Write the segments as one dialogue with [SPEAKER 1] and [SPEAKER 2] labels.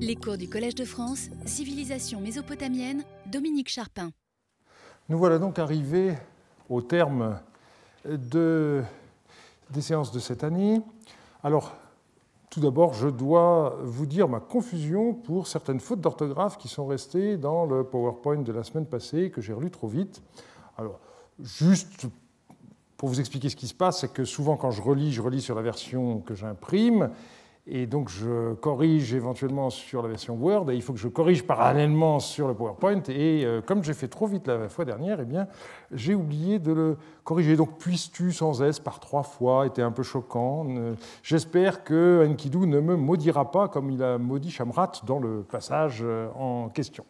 [SPEAKER 1] Les cours du Collège de France, Civilisation mésopotamienne, Dominique Charpin.
[SPEAKER 2] Nous voilà donc arrivés au terme de, des séances de cette année. Alors, tout d'abord, je dois vous dire ma confusion pour certaines fautes d'orthographe qui sont restées dans le PowerPoint de la semaine passée, que j'ai relu trop vite. Alors, juste pour vous expliquer ce qui se passe, c'est que souvent quand je relis, je relis sur la version que j'imprime, et donc je corrige éventuellement sur la version Word, et il faut que je corrige parallèlement sur le PowerPoint, et euh, comme j'ai fait trop vite la fois dernière, eh bien, j'ai oublié de le corriger. Donc puisses-tu sans S par trois fois était un peu choquant. J'espère que Enkidu ne me maudira pas comme il a maudit Shamrat dans le passage euh, en question.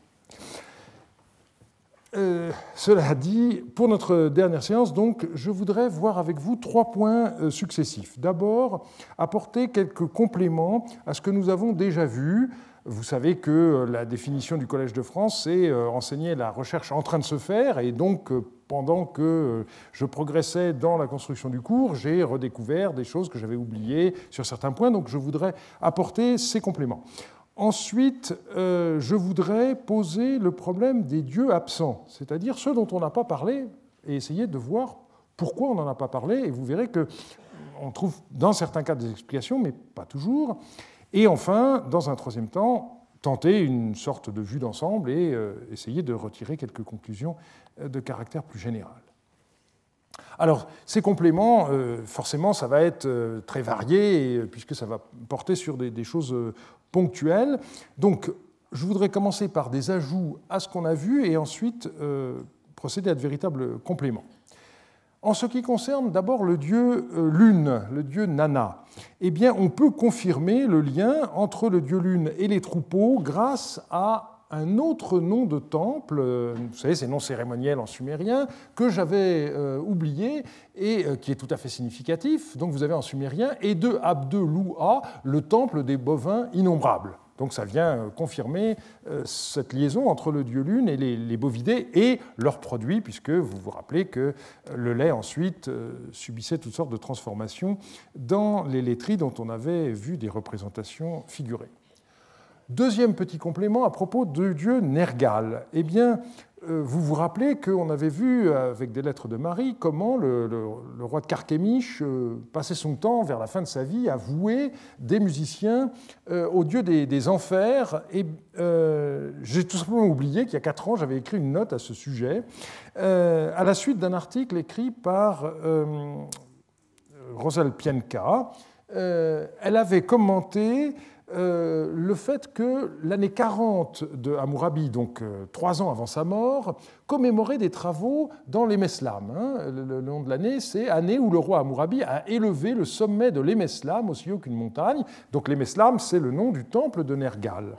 [SPEAKER 2] Euh, cela dit, pour notre dernière séance, donc, je voudrais voir avec vous trois points euh, successifs. D'abord, apporter quelques compléments à ce que nous avons déjà vu. Vous savez que euh, la définition du Collège de France, c'est enseigner la recherche en train de se faire, et donc pendant que je progressais dans la construction du cours, j'ai redécouvert des choses que j'avais oubliées sur certains points, donc je voudrais apporter ces compléments. Ensuite, euh, je voudrais poser le problème des dieux absents, c'est-à-dire ceux dont on n'a pas parlé, et essayer de voir pourquoi on n'en a pas parlé. Et vous verrez qu'on trouve dans certains cas des explications, mais pas toujours. Et enfin, dans un troisième temps, tenter une sorte de vue d'ensemble et euh, essayer de retirer quelques conclusions euh, de caractère plus général. Alors, ces compléments, forcément, ça va être très varié, puisque ça va porter sur des, choses Donc, je voudrais commencer par des ajouts à ce qu'on a vu et ensuite euh, procéder à de véritables compléments. En ce qui concerne d'abord le dieu euh, Lune, le dieu Nana, eh bien, on peut confirmer le lien entre le dieu Lune et les troupeaux grâce à un autre nom de temple, euh, vous savez, c'est nom cérémoniel en sumérien, que j'avais oublié et qui est tout à fait significatif. Donc vous avez en sumérien et de Abdelou-A, le temple des bovins innombrables. Donc ça vient euh, confirmer euh, cette liaison entre le dieu lune et les, bovidés et leurs produits, puisque vous vous rappelez que euh, le lait ensuite subissait toutes sortes de transformations dans les laiteries dont on avait vu des représentations figurées. Deuxième petit complément à propos du dieu Nergal. Eh bien, euh, vous vous rappelez qu'on avait vu avec des lettres de Marie comment le, roi de Carchemish euh, passait son temps vers la fin de sa vie à vouer des musiciens euh, au dieu des, enfers. Et j'ai tout simplement oublié qu'il y a quatre ans, j'avais écrit une note à ce sujet, à la suite d'un article écrit par Rosal Pienka. elle avait commenté euh, le fait que l'année 40 de Hammurabi, donc euh, trois ans avant sa mort, commémorait des travaux dans les Meslam. Hein. Le, nom de l'année, c'est année où le roi Hammurabi a élevé le sommet de l'Emeslam, aussi haut qu'une montagne. Donc l'Emeslam, c'est le nom du temple de Nergal.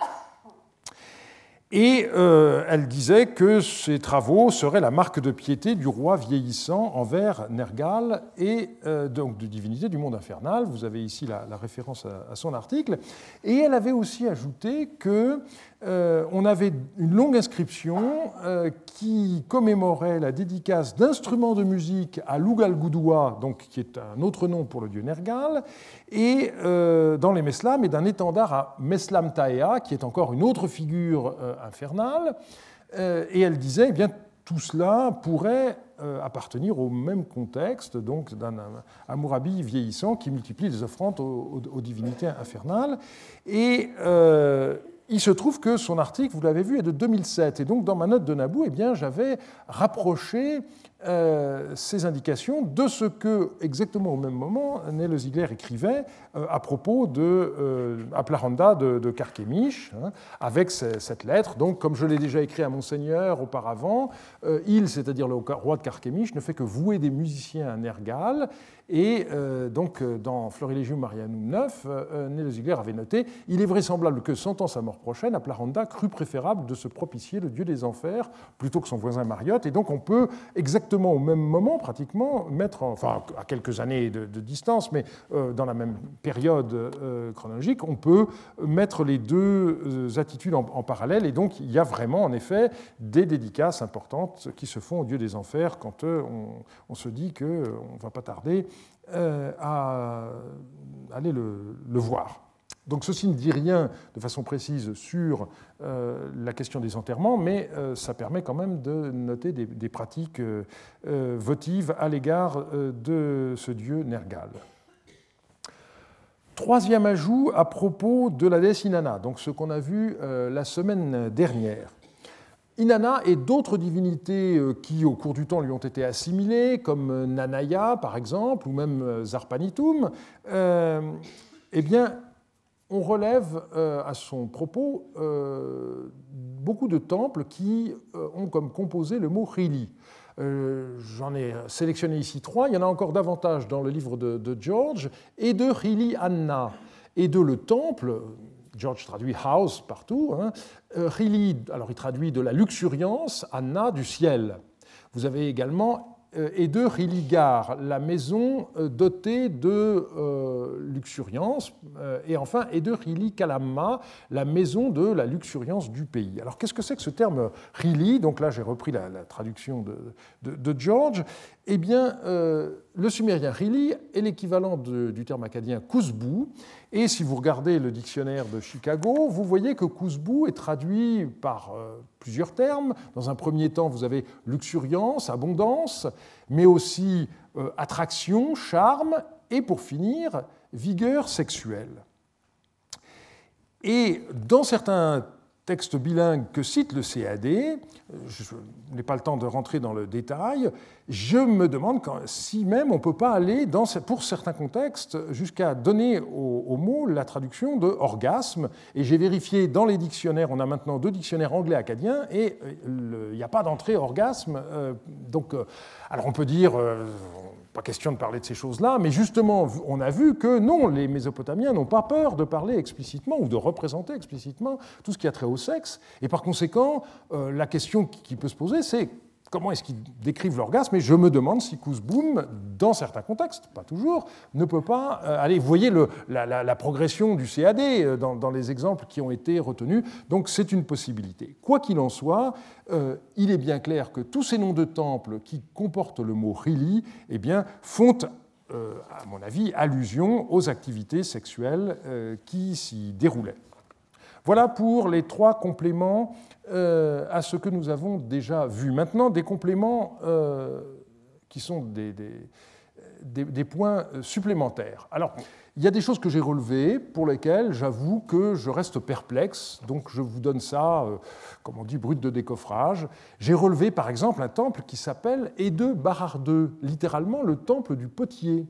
[SPEAKER 2] Et euh, elle disait que ces travaux seraient la marque de piété du roi vieillissant envers Nergal et euh, donc de divinité du monde infernal. Vous avez ici la, référence à, son article. Et elle avait aussi ajouté que euh, on avait une longue inscription euh, qui commémorait la dédicace d'instruments de musique à Lugalgudua, donc qui est un autre nom pour le dieu Nergal, et euh, dans les Meslam, et d'un étendard à Meslam Taea, qui est encore une autre figure infernale. et elle disait, eh bien, tout cela pourrait appartenir au même contexte, donc d'un Amourabi vieillissant qui multiplie les offrandes aux, aux divinités infernales. Et il se trouve que son article, vous l'avez vu, est de 2007. Et donc, dans ma note de Naboo, eh j'avais rapproché euh, ces indications de ce que, exactement au même moment, Nele Ziegler écrivait euh, à propos de euh, Aplaranda de, de Carchemish, hein, avec cette lettre. Donc, comme je l'ai déjà écrit à Monseigneur auparavant, il, c'est-à-dire le roi de Carchemish, ne fait que vouer des musiciens à Nergal. Et donc, dans Florilegium Marianum 9, Nele Ziegler avait noté Il est vraisemblable que, sentant sa mort prochaine, Aplaranda crut préférable de se propicier le dieu des enfers plutôt que son voisin Mariotte. Et donc, on peut exactement au même moment, pratiquement, mettre, enfin à quelques années de, distance, mais euh, dans la même période euh, chronologique, on peut mettre les deux euh, attitudes en, parallèle. Et donc, il y a vraiment, en effet, des dédicaces importantes qui se font au Dieu des Enfers quand on, se dit qu'on ne va pas tarder à aller le, le voir. Donc ceci ne dit rien de façon précise sur euh, la question des enterrements, mais euh, ça permet quand même de noter des, pratiques euh, votives à l'égard de ce dieu Nergal. Troisième ajout à propos de la déesse Inanna, donc ce qu'on a vu la semaine dernière. Inanna et d'autres divinités qui, au cours du temps, lui ont été assimilées, comme Nanaya, par exemple, ou même Zarpanitum, eh bien, on relève euh, à son propos euh, beaucoup de temples qui euh, ont comme composé le mot Rili. J'en ai sélectionné ici trois, il y en a encore davantage dans le livre de, George, et de Rili Anna, et de le temple, George traduit house partout, hein, alors il traduit de la luxuriance, Anna du ciel. Vous avez également et de Riligar, la maison euh, dotée de euh, luxuriance, et enfin, et de Rili Kalamma, la maison de la luxuriance du pays. Alors qu'est-ce que c'est que ce terme Rili? Donc là, j'ai repris la, traduction de, de, George. Eh bien, le sumérien Rili est l'équivalent du terme acadien Kuzbu, et si vous regardez le dictionnaire de Chicago, vous voyez que Kuzbu est traduit par euh, plusieurs termes. Dans un premier temps, vous avez luxuriance, abondance, mais aussi euh, attraction, charme, et pour finir, vigueur sexuelle. Et dans certains texte bilingue que cite le CAD, je n'ai pas le temps de rentrer dans le détail, je me demande si même on ne peut pas aller, pour certains contextes, jusqu'à donner au, mot la traduction de orgasme. Et j'ai vérifié dans les dictionnaires, on a maintenant deux dictionnaires anglais acadiens, et euh, il n'y a pas d'entrée orgasme. Euh, donc, euh, alors on peut dire, pas question de parler de ces choses-là, mais justement, on a vu que non, les Mésopotamiens n'ont pas peur de parler explicitement ou de représenter explicitement tout ce qui a trait au sexe. Et par conséquent, euh, la question qui peut se poser, c'est comment est-ce qu'ils décrivent l'orgasme Et je me demande si Kouzboum, dans certains contextes, pas toujours, ne peut pas euh, aller. Vous voyez la, progression du CAD euh, dans, les exemples qui ont été retenus, donc c'est une possibilité. Quoi qu'il en soit, euh, il est bien clair que tous ces noms de temples qui comportent le mot Rili eh font à mon avis, allusion aux activités sexuelles qui s'y déroulaient. Voilà pour les trois compléments euh, à ce que nous avons déjà vu. Maintenant, des compléments euh, qui sont des, points supplémentaires. Alors, il y a des choses que j'ai relevées pour lesquelles j'avoue que je reste perplexe, donc je vous donne ça, euh, comme on dit, brut de décoffrage. J'ai relevé par exemple un temple qui s'appelle Ede Barardeux, littéralement le temple du potier.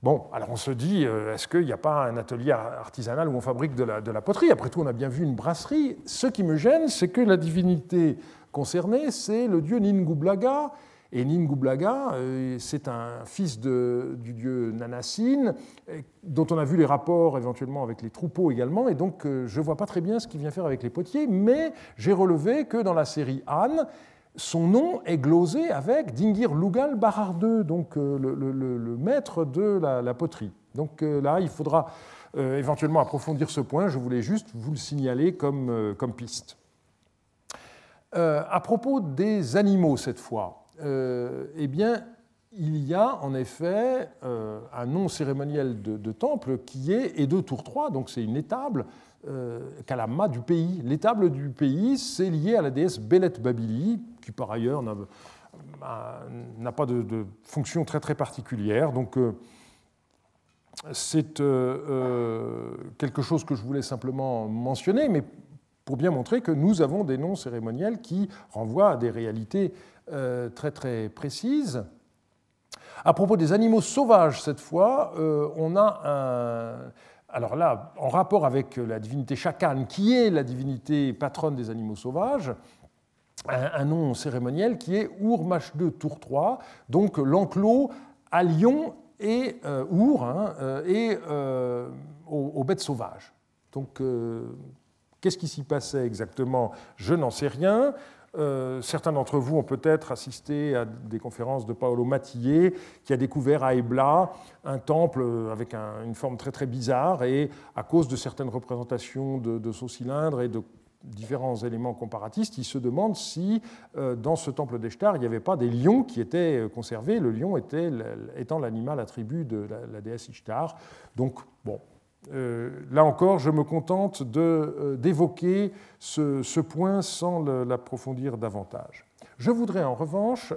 [SPEAKER 2] Bon, alors on se dit, euh, est-ce qu'il n'y a pas un atelier artisanal où on fabrique de la, poterie? Après tout, on a bien vu une brasserie. Ce qui me gêne, c'est que la divinité concernée, c'est le dieu Ningublaga. Et Ningublaga, euh, c'est un fils du dieu Nanassine, euh, dont on a vu les rapports éventuellement avec les troupeaux également. Et donc, je ne vois pas très bien ce qu'il vient faire avec les potiers, mais j'ai relevé que dans la série Anne, son nom est glosé avec Dingir Lugal Barardeux, donc euh, le, maître de la, poterie. Donc euh, là, il faudra euh, éventuellement approfondir ce point. Je voulais juste vous le signaler comme, comme piste. à propos des animaux, cette fois, eh bien, il y a en effet un nom cérémoniel de, temple qui est Edo Tour 3, donc c'est une étable, Kalama du pays. L'étable du pays, c'est lié à la déesse Belet Babili, par ailleurs n'a pas de, fonction très très particulière. Donc euh, c'est euh, euh, quelque chose que je voulais simplement mentionner, mais pour bien montrer que nous avons des noms cérémoniels qui renvoient à des réalités très très précises. À propos des animaux sauvages, cette fois, on a un... Alors là, en rapport avec la divinité Chakan, qui est la divinité patronne des animaux sauvages, un, nom cérémoniel qui est Our-Mach-2 Tour 3, donc l'enclos à Lyon et euh, Our hein, euh, et euh, aux, bêtes sauvages. Donc, qu'est-ce qui s'y passait exactement? Je n'en sais rien. certains d'entre vous ont peut-être assisté à des conférences de Paolo Matillet, qui a découvert à Ebla un temple avec une forme très très bizarre, et à cause de certaines représentations de, de cylindres et de différents éléments comparatistes, il se demande si euh, dans ce temple d'Eshtar, il n'y avait pas des lions qui étaient euh, conservés, le lion était, étant l'animal attribut de la, déesse Ishtar. Donc, bon, là encore, je me contente d'évoquer ce, point sans l'approfondir davantage. Je voudrais en revanche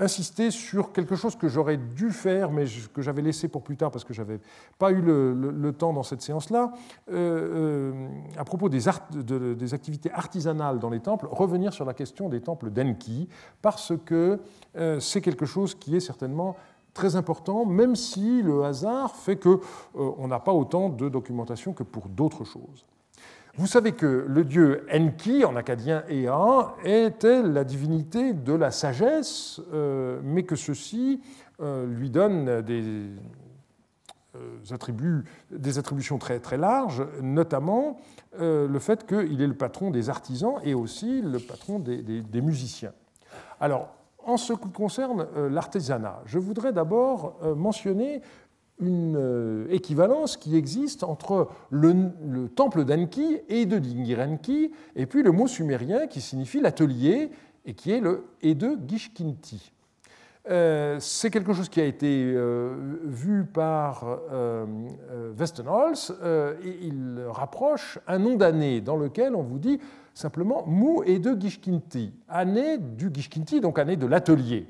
[SPEAKER 2] insister sur quelque chose que j'aurais dû faire, mais que j'avais laissé pour plus tard parce que je n'avais pas eu le, temps dans cette séance-là, euh, euh, à propos des, activités artisanales dans les temples, revenir sur la question des temples d'Enki, parce que euh, c'est quelque chose qui est certainement très important, même si le hasard fait qu'on n'a pas autant de documentation que pour d'autres choses. Vous savez que le dieu Enki, en acadien Ea, était la divinité de la sagesse, euh, mais que ceci euh, lui donne des, euh, attributs, des attributions très, très larges, notamment le fait qu'il est le patron des artisans et aussi le patron des, des musiciens. Alors, en ce qui concerne l'artisanat, je voudrais d'abord mentionner une euh, équivalence qui existe entre le, temple d'Anki et de Dingirenki, et puis le mot sumérien qui signifie l'atelier et qui est le Ede Gishkinti. Euh, c'est quelque chose qui a été euh, vu par Westenholz, et il rapproche un nom d'année dans lequel on vous dit simplement Mu Ede Gishkinti, année du Gishkinti, donc année de l'atelier.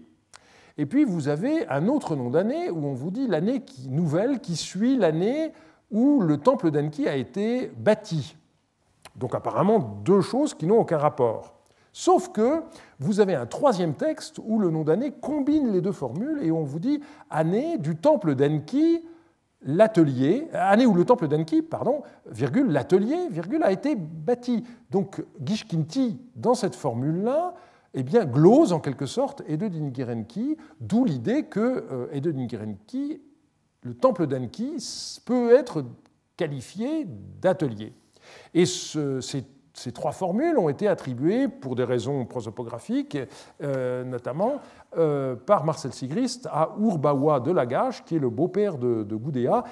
[SPEAKER 2] Et puis vous avez un autre nom d'année où on vous dit l'année nouvelle qui suit l'année où le temple d'Enki a été bâti. Donc apparemment deux choses qui n'ont aucun rapport. Sauf que vous avez un troisième texte où le nom d'année combine les deux formules et on vous dit année du temple d'Enki, l'atelier, année où le temple d'Enki, pardon, virgule, l'atelier, virgule, a été bâti. Donc Gishkinti, dans cette formule-là, eh bien, glose en quelque sorte Ede Dingirenki, d'où l'idée que euh, Dingirenki, le temple d'Enki, peut être qualifié d'atelier. Et ces, trois formules ont été attribuées pour des raisons prosopographiques, euh, notamment euh, par Marcel Sigrist à Urbawa de Lagache, qui est le beau-père de, Gudea,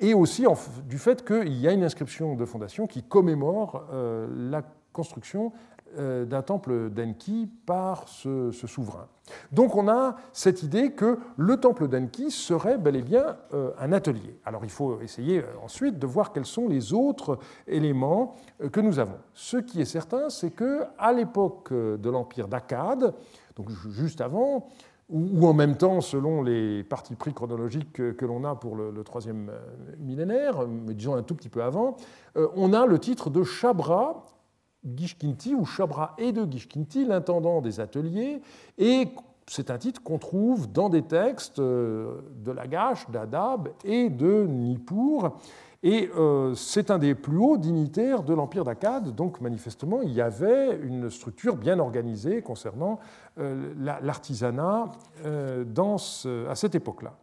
[SPEAKER 2] et aussi du fait qu'il y a une inscription de fondation qui commémore la construction d'un temple d'Enki par ce, souverain. Donc on a cette idée que le temple d'Enki serait bel et bien euh, un atelier. Alors il faut essayer euh, ensuite de voir quels sont les autres éléments que nous avons. Ce qui est certain, c'est que à l'époque de l'empire d'Akkad, donc juste avant, ou en même temps, selon les parties pris chronologiques que, l'on a pour le, troisième millénaire, mais disons un tout petit peu avant, on a le titre de Chabra Gishkinti ou Chabra et de Gishkinti, l'intendant des ateliers, et c'est un titre qu'on trouve dans des textes euh, de Lagash, d'Adab et de Nippur. Et euh, c'est un des plus hauts dignitaires de l'Empire d'Akkad, donc manifestement il y avait une structure bien organisée concernant euh, l'artisanat à cette époque-là.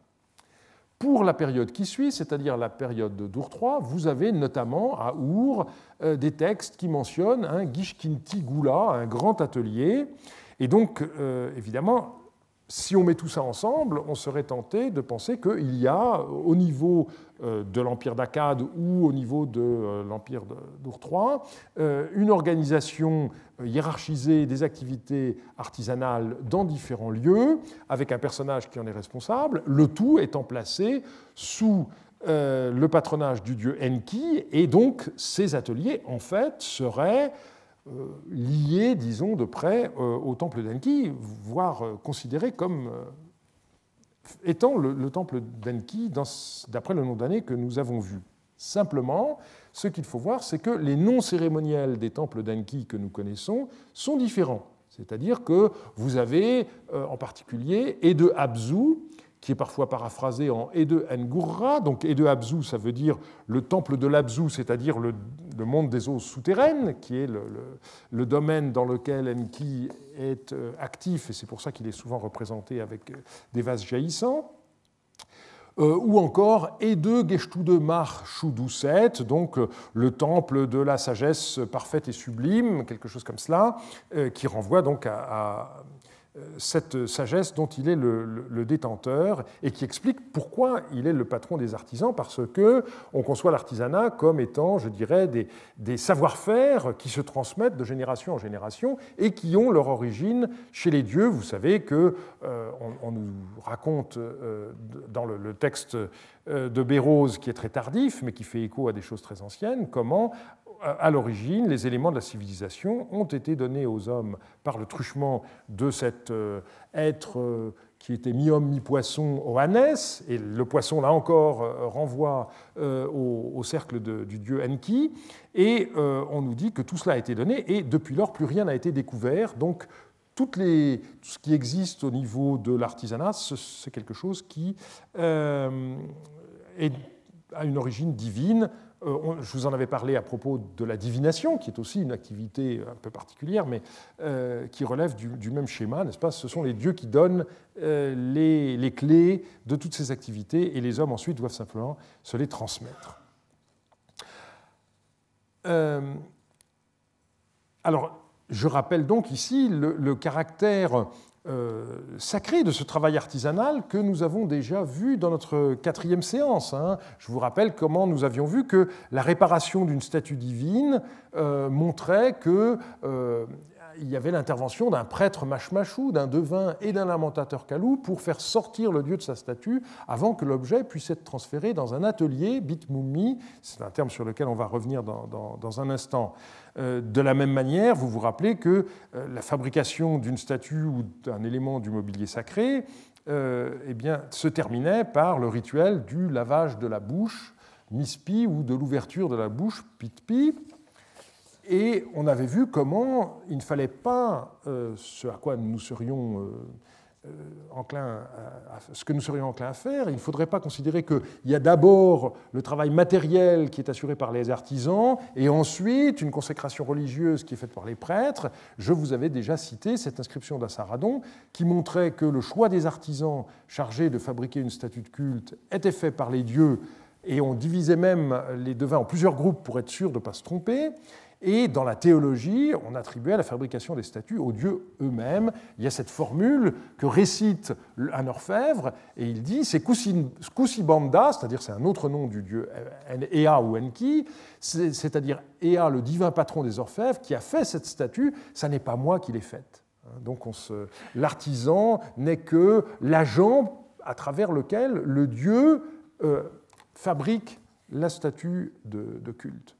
[SPEAKER 2] Pour la période qui suit, c'est-à-dire la période de Dour vous avez notamment à Our euh, des textes qui mentionnent un Gishkinti Gula, un grand atelier. Et donc, euh, évidemment, si on met tout ça ensemble, on serait tenté de penser qu'il y a, au niveau euh, de l'Empire d'Akkad ou au niveau de euh, l'Empire d'Ur euh, une organisation hiérarchisée des activités artisanales dans différents lieux, avec un personnage qui en est responsable, le tout étant placé sous le patronage du dieu Enki, et donc ces ateliers, en fait, seraient lié, disons, de près euh, au temple d'Enki, voire euh, considéré comme étant le, temple d'Enki d'après le nom d'année que nous avons vu. Simplement, ce qu'il faut voir, c'est que les noms cérémoniels des temples d'Enki que nous connaissons sont différents. C'est-à-dire que vous avez en particulier Ede Abzu, qui est parfois paraphrasé en Ede Ngurra. Donc Ede Abzu, ça veut dire le temple de l'Abzu, c'est-à-dire le, monde des eaux souterraines, qui est le, domaine dans lequel Enki est euh, actif, et c'est pour ça qu'il est souvent représenté avec euh, des vases jaillissants. Euh, ou encore Ede Geshtude Mar Shuduset, donc le temple de la sagesse parfaite et sublime, quelque chose comme cela, qui renvoie donc à cette sagesse dont il est le, détenteur et qui explique pourquoi il est le patron des artisans, parce que on conçoit l'artisanat comme étant, je dirais, des, savoir-faire qui se transmettent de génération en génération et qui ont leur origine chez les dieux. Vous savez que euh, on, nous raconte euh, dans le, texte euh, de Bérose, qui est très tardif, mais qui fait écho à des choses très anciennes, comment à l'origine, les éléments de la civilisation ont été donnés aux hommes par le truchement de cet euh, être euh, qui était mi-homme, mi-poisson Hanès, et le poisson, là encore, euh, renvoie au, cercle du dieu Enki, et on nous dit que tout cela a été donné, et depuis lors, plus rien n'a été découvert, donc tout ce qui existe au niveau de l'artisanat, c'est quelque chose qui a une origine divine, je vous en avais parlé à propos de la divination, qui est aussi une activité un peu particulière, mais euh, qui relève du, même schéma, n'est-ce pas? Ce sont les dieux qui donnent euh, les, clés de toutes ces activités, et les hommes ensuite doivent simplement se les transmettre. alors, je rappelle donc ici le caractère euh, sacré de ce travail artisanal que nous avons déjà vu dans notre quatrième séance. Hein. Je vous rappelle comment nous avions vu que la réparation d'une statue divine euh, montrait que euh, il y avait l'intervention d'un prêtre machmachou, d'un devin et d'un lamentateur calou pour faire sortir le dieu de sa statue avant que l'objet puisse être transféré dans un atelier, bitmumi, c'est un terme sur lequel on va revenir dans, un instant. Euh, de la même manière, vous vous rappelez que euh, la fabrication d'une statue ou d'un élément du mobilier sacré euh, eh bien, se terminait par le rituel du lavage de la bouche, mispi, ou de l'ouverture de la bouche, pitpi, et on avait vu comment il ne fallait pas, euh, ce à quoi nous serions euh, euh, ce que nous serions enclins à faire, il ne faudrait pas considérer qu'il y a d'abord le travail matériel qui est assuré par les artisans et ensuite une consécration religieuse qui est faite par les prêtres. Je vous avais déjà cité cette inscription d'Assaradon qui montrait que le choix des artisans chargés de fabriquer une statue de culte était fait par les dieux et on divisait même les devins en plusieurs groupes pour être sûr de ne pas se tromper. Et dans la théologie, on attribuait la fabrication des statues aux dieux eux-mêmes. Il y a cette formule que récite un orfèvre, et il dit c'est Kusibanda, c'est-à-dire c'est un autre nom du dieu Ea ou Enki, c'est-à-dire Ea, le divin patron des orfèvres, qui a fait cette statue, ça n'est pas moi qui l'ai faite. Donc l'artisan n'est que l'agent à travers lequel le dieu euh, fabrique la statue de culte.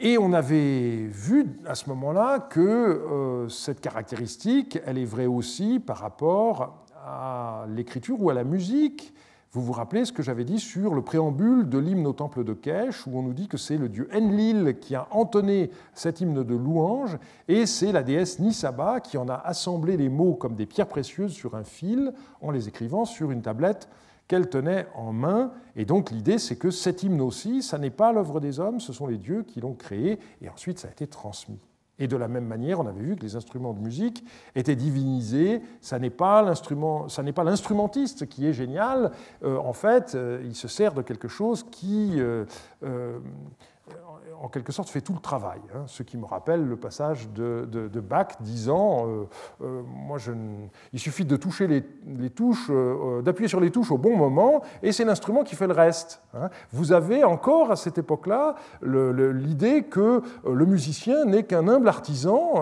[SPEAKER 2] Et on avait vu à ce moment-là que euh, cette caractéristique, elle est vraie aussi par rapport à l'écriture ou à la musique. Vous vous rappelez ce que j'avais dit sur le préambule de l'hymne au temple de Kesh, où on nous dit que c'est le dieu Enlil qui a entonné cet hymne de louange, et c'est la déesse Nisaba qui en a assemblé les mots comme des pierres précieuses sur un fil en les écrivant sur une tablette qu'elle tenait en main. Et donc l'idée, c'est que cet hymne aussi, ça n'est pas l'œuvre des hommes, ce sont les dieux qui l'ont créé, et ensuite ça a été transmis. Et de la même manière, on avait vu que les instruments de musique étaient divinisés. Ça n'est pas l'instrumentiste qui est génial. Euh, en fait, euh, il se sert de quelque chose qui euh, en quelque sorte fait tout le travail. Hein, ce qui me rappelle le passage de, Bach disant euh, euh, moi je, il suffit de toucher les, touches, euh, d'appuyer sur les touches au bon moment, et c'est l'instrument qui fait le reste. Hein. Vous avez encore à cette époque-là l'idée que le musicien n'est qu'un humble artisan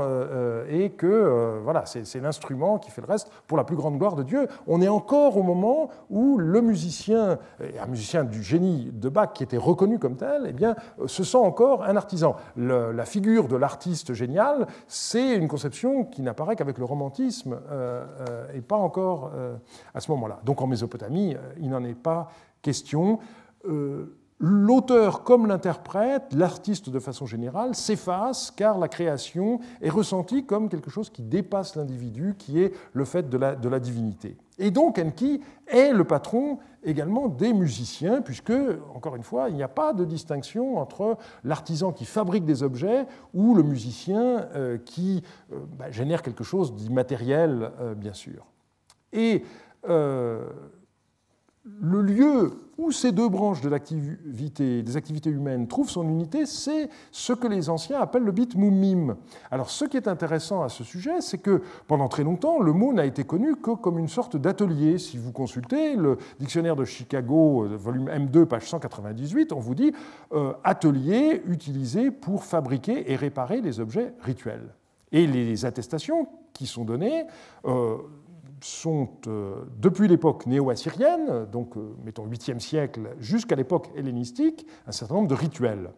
[SPEAKER 2] et que voilà, c'est l'instrument qui fait le reste pour la plus grande gloire de Dieu. On est encore au moment où le musicien, un musicien du génie de Bach qui était reconnu comme tel, eh bien, se sent encore un artisan. la figure de l'artiste génial, c'est une conception qui n'apparaît qu'avec le romantisme euh, euh, et pas encore euh, à ce moment-là. Donc en Mésopotamie, il n'en est pas question. L'auteur comme l'interprète, l'artiste de façon générale, s'efface car la création est ressentie comme quelque chose qui dépasse l'individu, qui est le fait de la, divinité. Et donc Enki est le patron également des musiciens, puisque, encore une fois, il n'y a pas de distinction entre l'artisan qui fabrique des objets ou le musicien euh, qui euh, bah, génère quelque chose d'immatériel, euh, bien sûr. Et le lieu où ces deux branches de l'activité, des activités humaines trouvent son unité, c'est ce que les anciens appellent le bit mumim. Alors, ce qui est intéressant à ce sujet, c'est que pendant très longtemps, le mot n'a été connu que comme une sorte d'atelier. Si vous consultez le dictionnaire de Chicago, euh, volume M2, page 198, on vous dit euh, atelier utilisé pour fabriquer et réparer les objets rituels. Et les attestations qui sont données euh, sont, euh, depuis l'époque néo-assyrienne, donc euh, mettons 8e siècle, jusqu'à l'époque hellénistique, un certain nombre de rituels.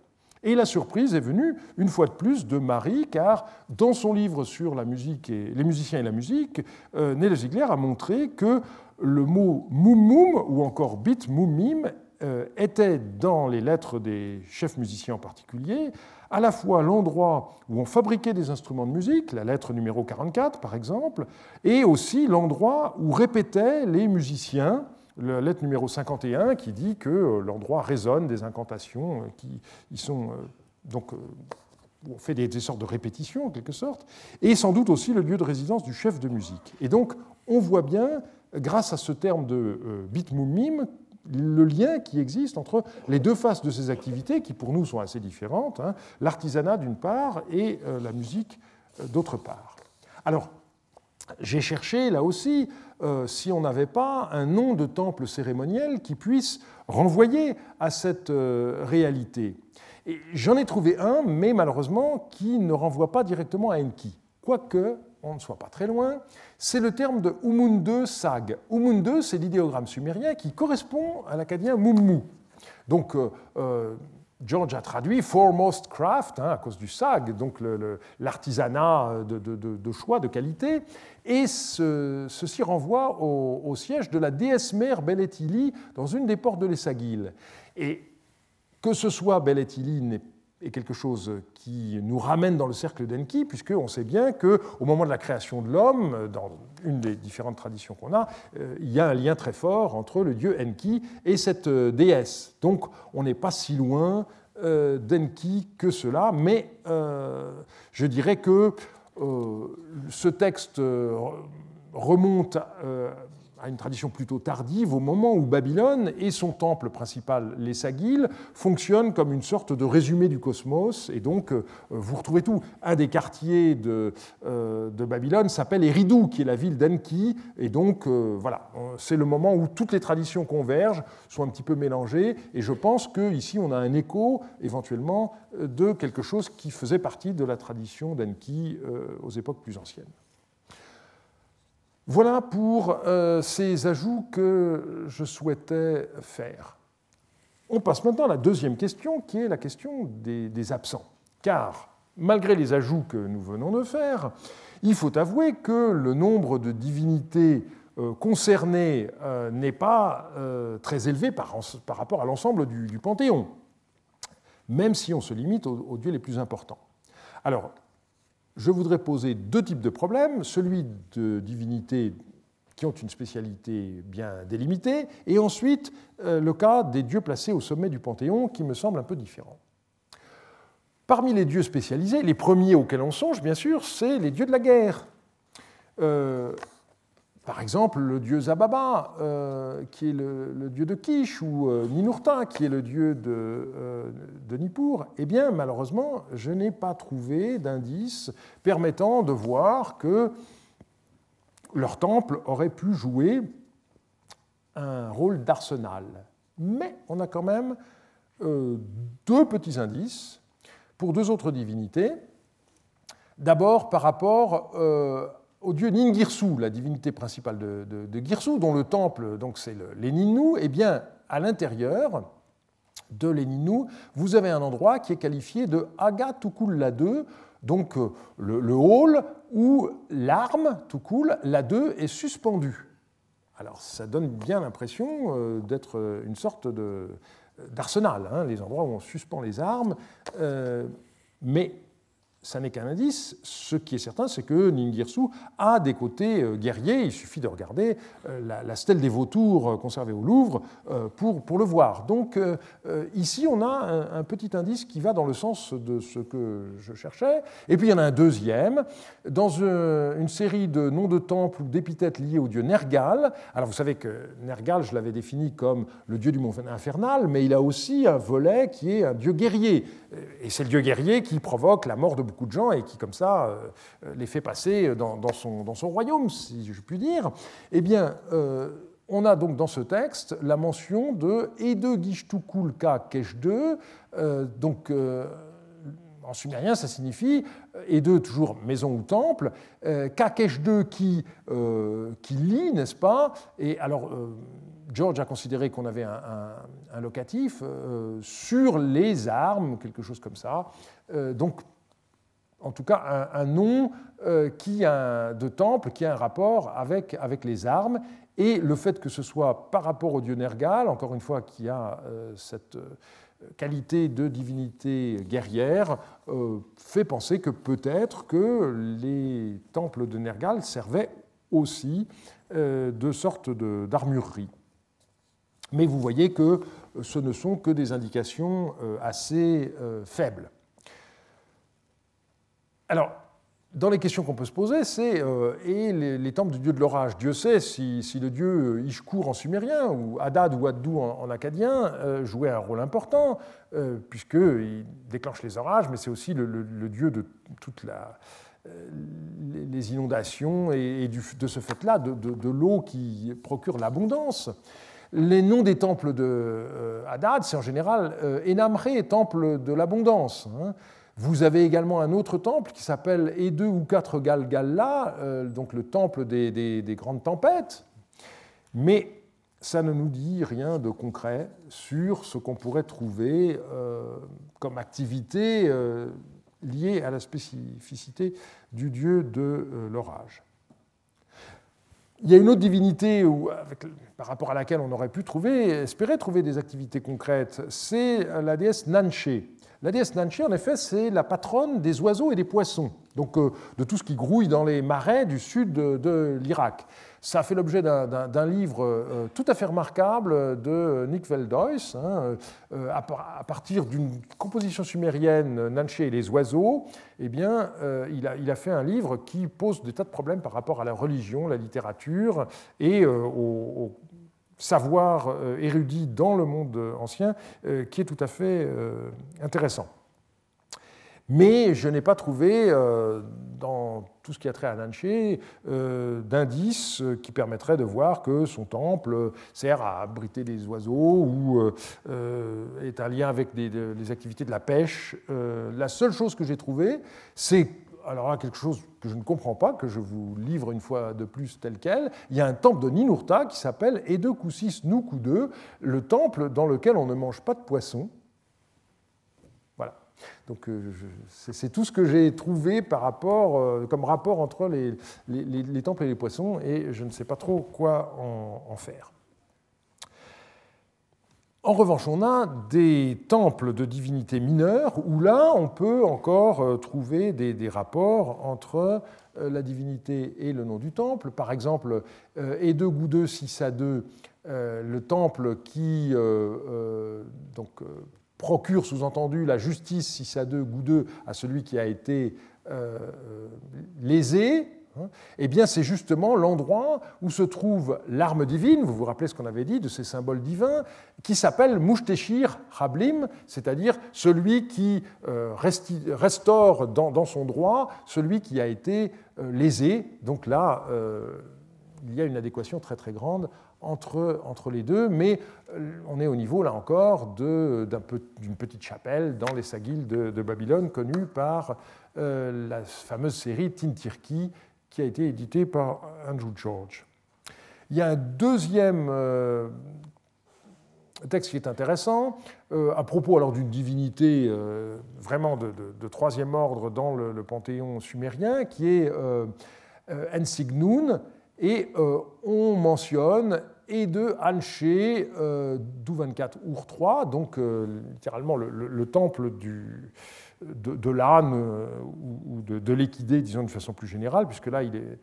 [SPEAKER 2] Et la surprise est venue, une fois de plus, de Marie, car dans son livre sur la musique et, les musiciens et la musique, euh, Ziegler a montré que le mot mumum, ou encore bit mumim, euh, était dans les lettres des chefs musiciens en particulier, à la fois l'endroit où on fabriquait des instruments de musique, la lettre numéro 44 par exemple, et aussi l'endroit où répétaient les musiciens, la lettre numéro 51 qui dit que euh, l'endroit résonne des incantations euh, qui y sont euh, donc on fait des, sortes de répétitions en quelque sorte, et sans doute aussi le lieu de résidence du chef de musique. Et donc on voit bien, grâce à ce terme de bitmumim, le lien qui existe entre les deux faces de ces activités, qui pour nous sont assez différentes, hein, l'artisanat d'une part et euh, la musique euh, d'autre part. Alors, j'ai cherché là aussi euh, si on n'avait pas un nom de temple cérémoniel qui puisse renvoyer à cette réalité. J'en ai trouvé un, mais malheureusement qui ne renvoie pas directement à Enki, quoique on ne soit pas très loin, c'est le terme de Umunde Sag. Umunde, c'est l'idéogramme sumérien qui correspond à l'acadien Mummu. Donc, euh, euh, George a traduit foremost craft, hein, à cause du sag, donc l'artisanat de, choix, de qualité, et ceci renvoie au, siège de la déesse mère Beletili dans une des portes de l'Essagil. Et que ce soit Beletili n'est est quelque chose qui nous ramène dans le cercle d'Enki, puisqu'on sait bien qu'au moment de la création de l'homme, dans une des différentes traditions qu'on a, euh, il y a un lien très fort entre le dieu Enki et cette euh, déesse. Donc on n'est pas si loin euh, d'Enki que cela, mais je dirais que ce texte remonte à une tradition plutôt tardive, au moment où Babylone et son temple principal, les Sagiles, fonctionnent comme une sorte de résumé du cosmos. Et donc, euh, vous retrouvez tout. Un des quartiers de, euh, Babylone s'appelle Eridu, qui est la ville d'Enki. Et donc, euh, voilà, c'est le moment où toutes les traditions convergent, sont un petit peu mélangées. Et je pense qu'ici, on a un écho, éventuellement, de quelque chose qui faisait partie de la tradition d'Enki aux époques plus anciennes. Voilà pour euh, ces ajouts que je souhaitais faire. On passe maintenant à la deuxième question, qui est la question des, absents. Car, malgré les ajouts que nous venons de faire, il faut avouer que le nombre de divinités euh, concernées euh, n'est pas très élevé par, rapport à l'ensemble du, panthéon, même si on se limite aux dieux les plus importants. Alors, je voudrais poser deux types de problèmes, celui de divinités qui ont une spécialité bien délimitée, et ensuite euh, le cas des dieux placés au sommet du Panthéon, qui me semble un peu différent. Parmi les dieux spécialisés, les premiers auxquels on songe, bien sûr, c'est les dieux de la guerre. Euh, par exemple, le dieu Zababa, euh, qui est le, dieu de Kish, ou euh, Ninurta, qui est le dieu de, euh, Nippur, eh bien, malheureusement, je n'ai pas trouvé d'indice permettant de voir que leur temple aurait pu jouer un rôle d'arsenal. Mais on a quand même deux petits indices pour deux autres divinités. D'abord, par rapport au dieu Ningirsu, la divinité principale de, de, Girsu, dont le temple, donc c'est les Ninnu, eh bien, à l'intérieur de les vous avez un endroit qui est qualifié de Agatukul 2, donc euh, le, hall où l'arme, Tukul, la 2, est suspendue. Alors ça donne bien l'impression euh, d'être une sorte d'arsenal, hein, les endroits où on suspend les armes, euh, mais ça n'est qu'un indice. Ce qui est certain, c'est que Ningirsu a des côtés euh, guerriers. Il suffit de regarder euh, la, stèle des vautours euh, conservée au Louvre pour, le voir. Donc ici, on a un, petit indice qui va dans le sens de ce que je cherchais. Et puis il y en a un deuxième, dans une série de noms de temples ou d'épithètes liés au dieu Nergal. Alors vous savez que Nergal, je l'avais défini comme le dieu du monde infernal, mais il a aussi un volet qui est un dieu guerrier. Et c'est le dieu guerrier qui provoque la mort de beaucoup de gens et qui, comme ça, euh, les fait passer dans, son, dans son, royaume, si je puis dire. Eh bien, euh, on a donc dans ce texte la mention de Ede Gishtukulka Kesh2, euh, donc en sumérien, ça signifie Ede, toujours maison ou temple, Kakesh2 qui, qui lit, n'est-ce pas? Et alors, George a considéré qu'on avait un, locatif euh, sur les armes, quelque chose comme ça. Euh, donc, en tout cas, un, nom euh, qui a, de temple qui a un rapport avec, les armes. Et le fait que ce soit par rapport au dieu Nergal, encore une fois, qui a cette qualité de divinité guerrière, fait penser que peut-être que les temples de Nergal servaient aussi de sorte d'armurerie. Mais vous voyez que euh, ce ne sont que des indications euh, assez euh, faibles. Alors, dans les questions qu'on peut se poser, c'est et les, temples du dieu de l'orage Dieu sait si, le dieu Ishkur en sumérien ou Hadad ou Addou en, acadien jouait un rôle important, puisqu'il déclenche les orages, mais c'est aussi le, dieu de toute la, les inondations et, de ce fait-là de l'eau qui procure l'abondance. Les noms des temples de euh, Hadad, c'est en général euh, Enamré, temple de l'abondance. Hein. Vous avez également un autre temple qui s'appelle E2 ou 4 Galgalla, euh, donc le temple des, grandes tempêtes. Mais ça ne nous dit rien de concret sur ce qu'on pourrait trouver comme activité liée à la spécificité du dieu de l'orage. Il y a une autre divinité par rapport à laquelle on aurait pu trouver, espérer trouver des activités concrètes, c'est la déesse Nanché. La déesse Nanché, en effet, c'est la patronne des oiseaux et des poissons, donc euh, de tout ce qui grouille dans les marais du sud de l'Irak. Ça a fait l'objet d'un livre euh, tout à fait remarquable de Nick Veldois, hein, euh, à partir d'une composition sumérienne, Nanché et les oiseaux. Eh bien, euh, il, a, il, a, fait un livre qui pose des tas de problèmes par rapport à la religion, la littérature et au, savoir érudit dans le monde ancien, qui est tout à fait intéressant. Mais je n'ai pas trouvé euh, dans tout ce qui a trait à Nanché euh, d'indices qui permettraient de voir que son temple sert à abriter des oiseaux ou euh, est un lien avec des, les activités de la pêche. la seule chose que j'ai trouvée, c'est alors là, quelque chose que je ne comprends pas, que je vous livre une fois de plus tel quel. Il y a un temple de Ninurta qui s'appelle Ede Kusis Nukude, le temple dans lequel on ne mange pas de poisson. Donc euh, c'est tout ce que j'ai trouvé par rapport, euh, comme rapport entre les, temples et les poissons, et je ne sais pas trop quoi en, faire. En revanche, on a des temples de divinités mineures où là, on peut encore euh, trouver des, rapports entre la divinité et le nom du temple. Par exemple, Ede Goudeux 6 à 2, le temple qui donc, procure sous-entendu la justice, si ça deux, goût à celui qui a été euh, euh, lésé, hein, eh bien c'est justement l'endroit où se trouve l'arme divine, vous vous rappelez ce qu'on avait dit de ces symboles divins, qui s'appelle Mushteshir Hablim, c'est-à-dire celui qui euh, restaure dans, son droit celui qui a été lésé. Donc là, il y a une adéquation très très grande entre, les deux, mais euh, on est au niveau, là encore, d'une petite chapelle dans les Sagiles de, Babylone, connue par euh, la fameuse série Tintirki, qui a été éditée par Andrew George. Il y a un deuxième euh, texte qui est intéressant, à propos alors d'une divinité vraiment de, troisième ordre dans le, panthéon sumérien, qui est Ensignun, et on mentionne et de Anché, d'Ou24 Our 3, donc littéralement le, temple du, de, l'âne ou de, de l'équidé, disons de façon plus générale, puisque là, il est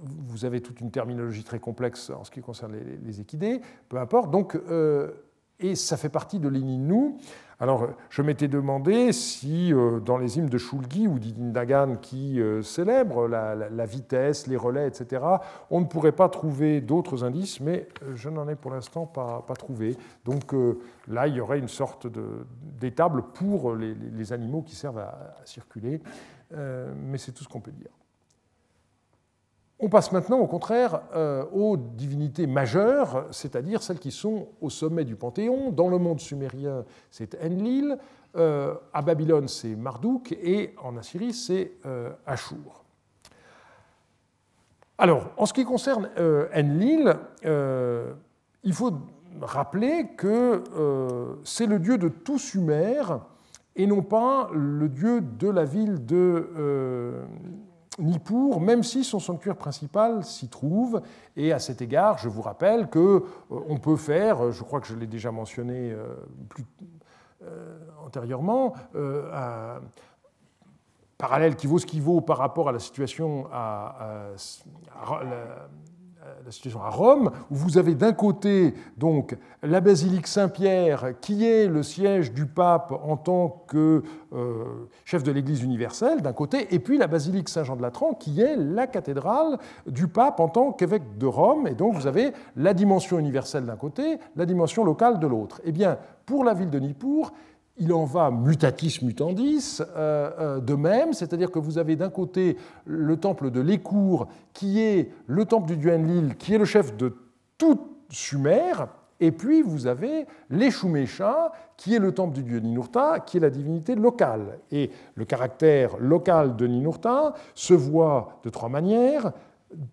[SPEAKER 2] vous avez toute une terminologie très complexe en ce qui concerne les, équidés, peu importe. Donc, euh, et ça fait partie de l'Ininu. Alors, je m'étais demandé si, euh, dans les hymnes de Shulgi ou d'Indagan qui euh, célèbrent la, vitesse, les relais, etc., on ne pourrait pas trouver d'autres indices, mais je n'en ai pour l'instant pas, pas, trouvé. Donc là, il y aurait une sorte d'étable pour les, animaux qui servent à circuler, mais c'est tout ce qu'on peut dire. On passe maintenant, au contraire, euh, aux divinités majeures, c'est-à-dire celles qui sont au sommet du Panthéon. Dans le monde sumérien, c'est Enlil, euh, à Babylone, c'est Marduk, et en Assyrie, c'est euh, Ashur. Alors, en ce qui concerne Enlil, il faut rappeler que c'est le dieu de tout Sumer et non pas le dieu de la ville de Nippur, même si son sanctuaire principal s'y trouve. Et à cet égard, je vous rappelle que euh, on peut faire, je crois que je l'ai déjà mentionné euh, plus euh, antérieurement, un parallèle qui vaut ce qui vaut par rapport à la situation à, la situation à Rome, où vous avez d'un côté donc la basilique Saint-Pierre, qui est le siège du pape en tant que euh, chef de l'Église universelle, d'un côté, et puis la basilique Saint-Jean de Latran, qui est la cathédrale du pape en tant qu'évêque de Rome. Et donc vous avez la dimension universelle d'un côté, la dimension locale de l'autre. Eh bien, pour la ville de Nippur, il en va mutatis mutandis euh, euh, de même, c'est-à-dire que vous avez d'un côté le temple de Lécour, qui est le temple du dieu Enlil, qui est le chef de tout Sumer, et puis vous avez l'Eshumesha, qui est le temple du dieu Ninurta, qui est la divinité locale. Et le caractère local de Ninurta se voit de trois manières,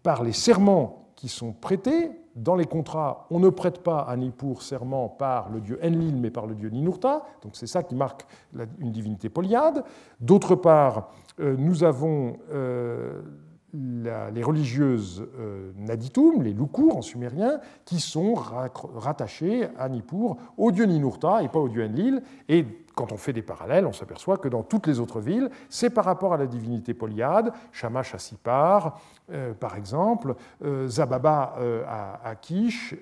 [SPEAKER 2] par les serments qui sont prêtés, dans les contrats, on ne prête pas à Nippur serment par le dieu Enlil, mais par le dieu Ninurta. Donc c'est ça qui marque une divinité polyade. D'autre part, euh, nous avons euh, les religieuses euh, Naditum, les Lukur en sumérien, qui sont rattachées à Nippur au dieu Ninurta et pas au dieu Enlil. Quand on fait des parallèles, on s'aperçoit que dans toutes les autres villes, c'est par rapport à la divinité polyade, Shamash à Sipar, euh, par exemple, euh, Zababa euh, à, Kish,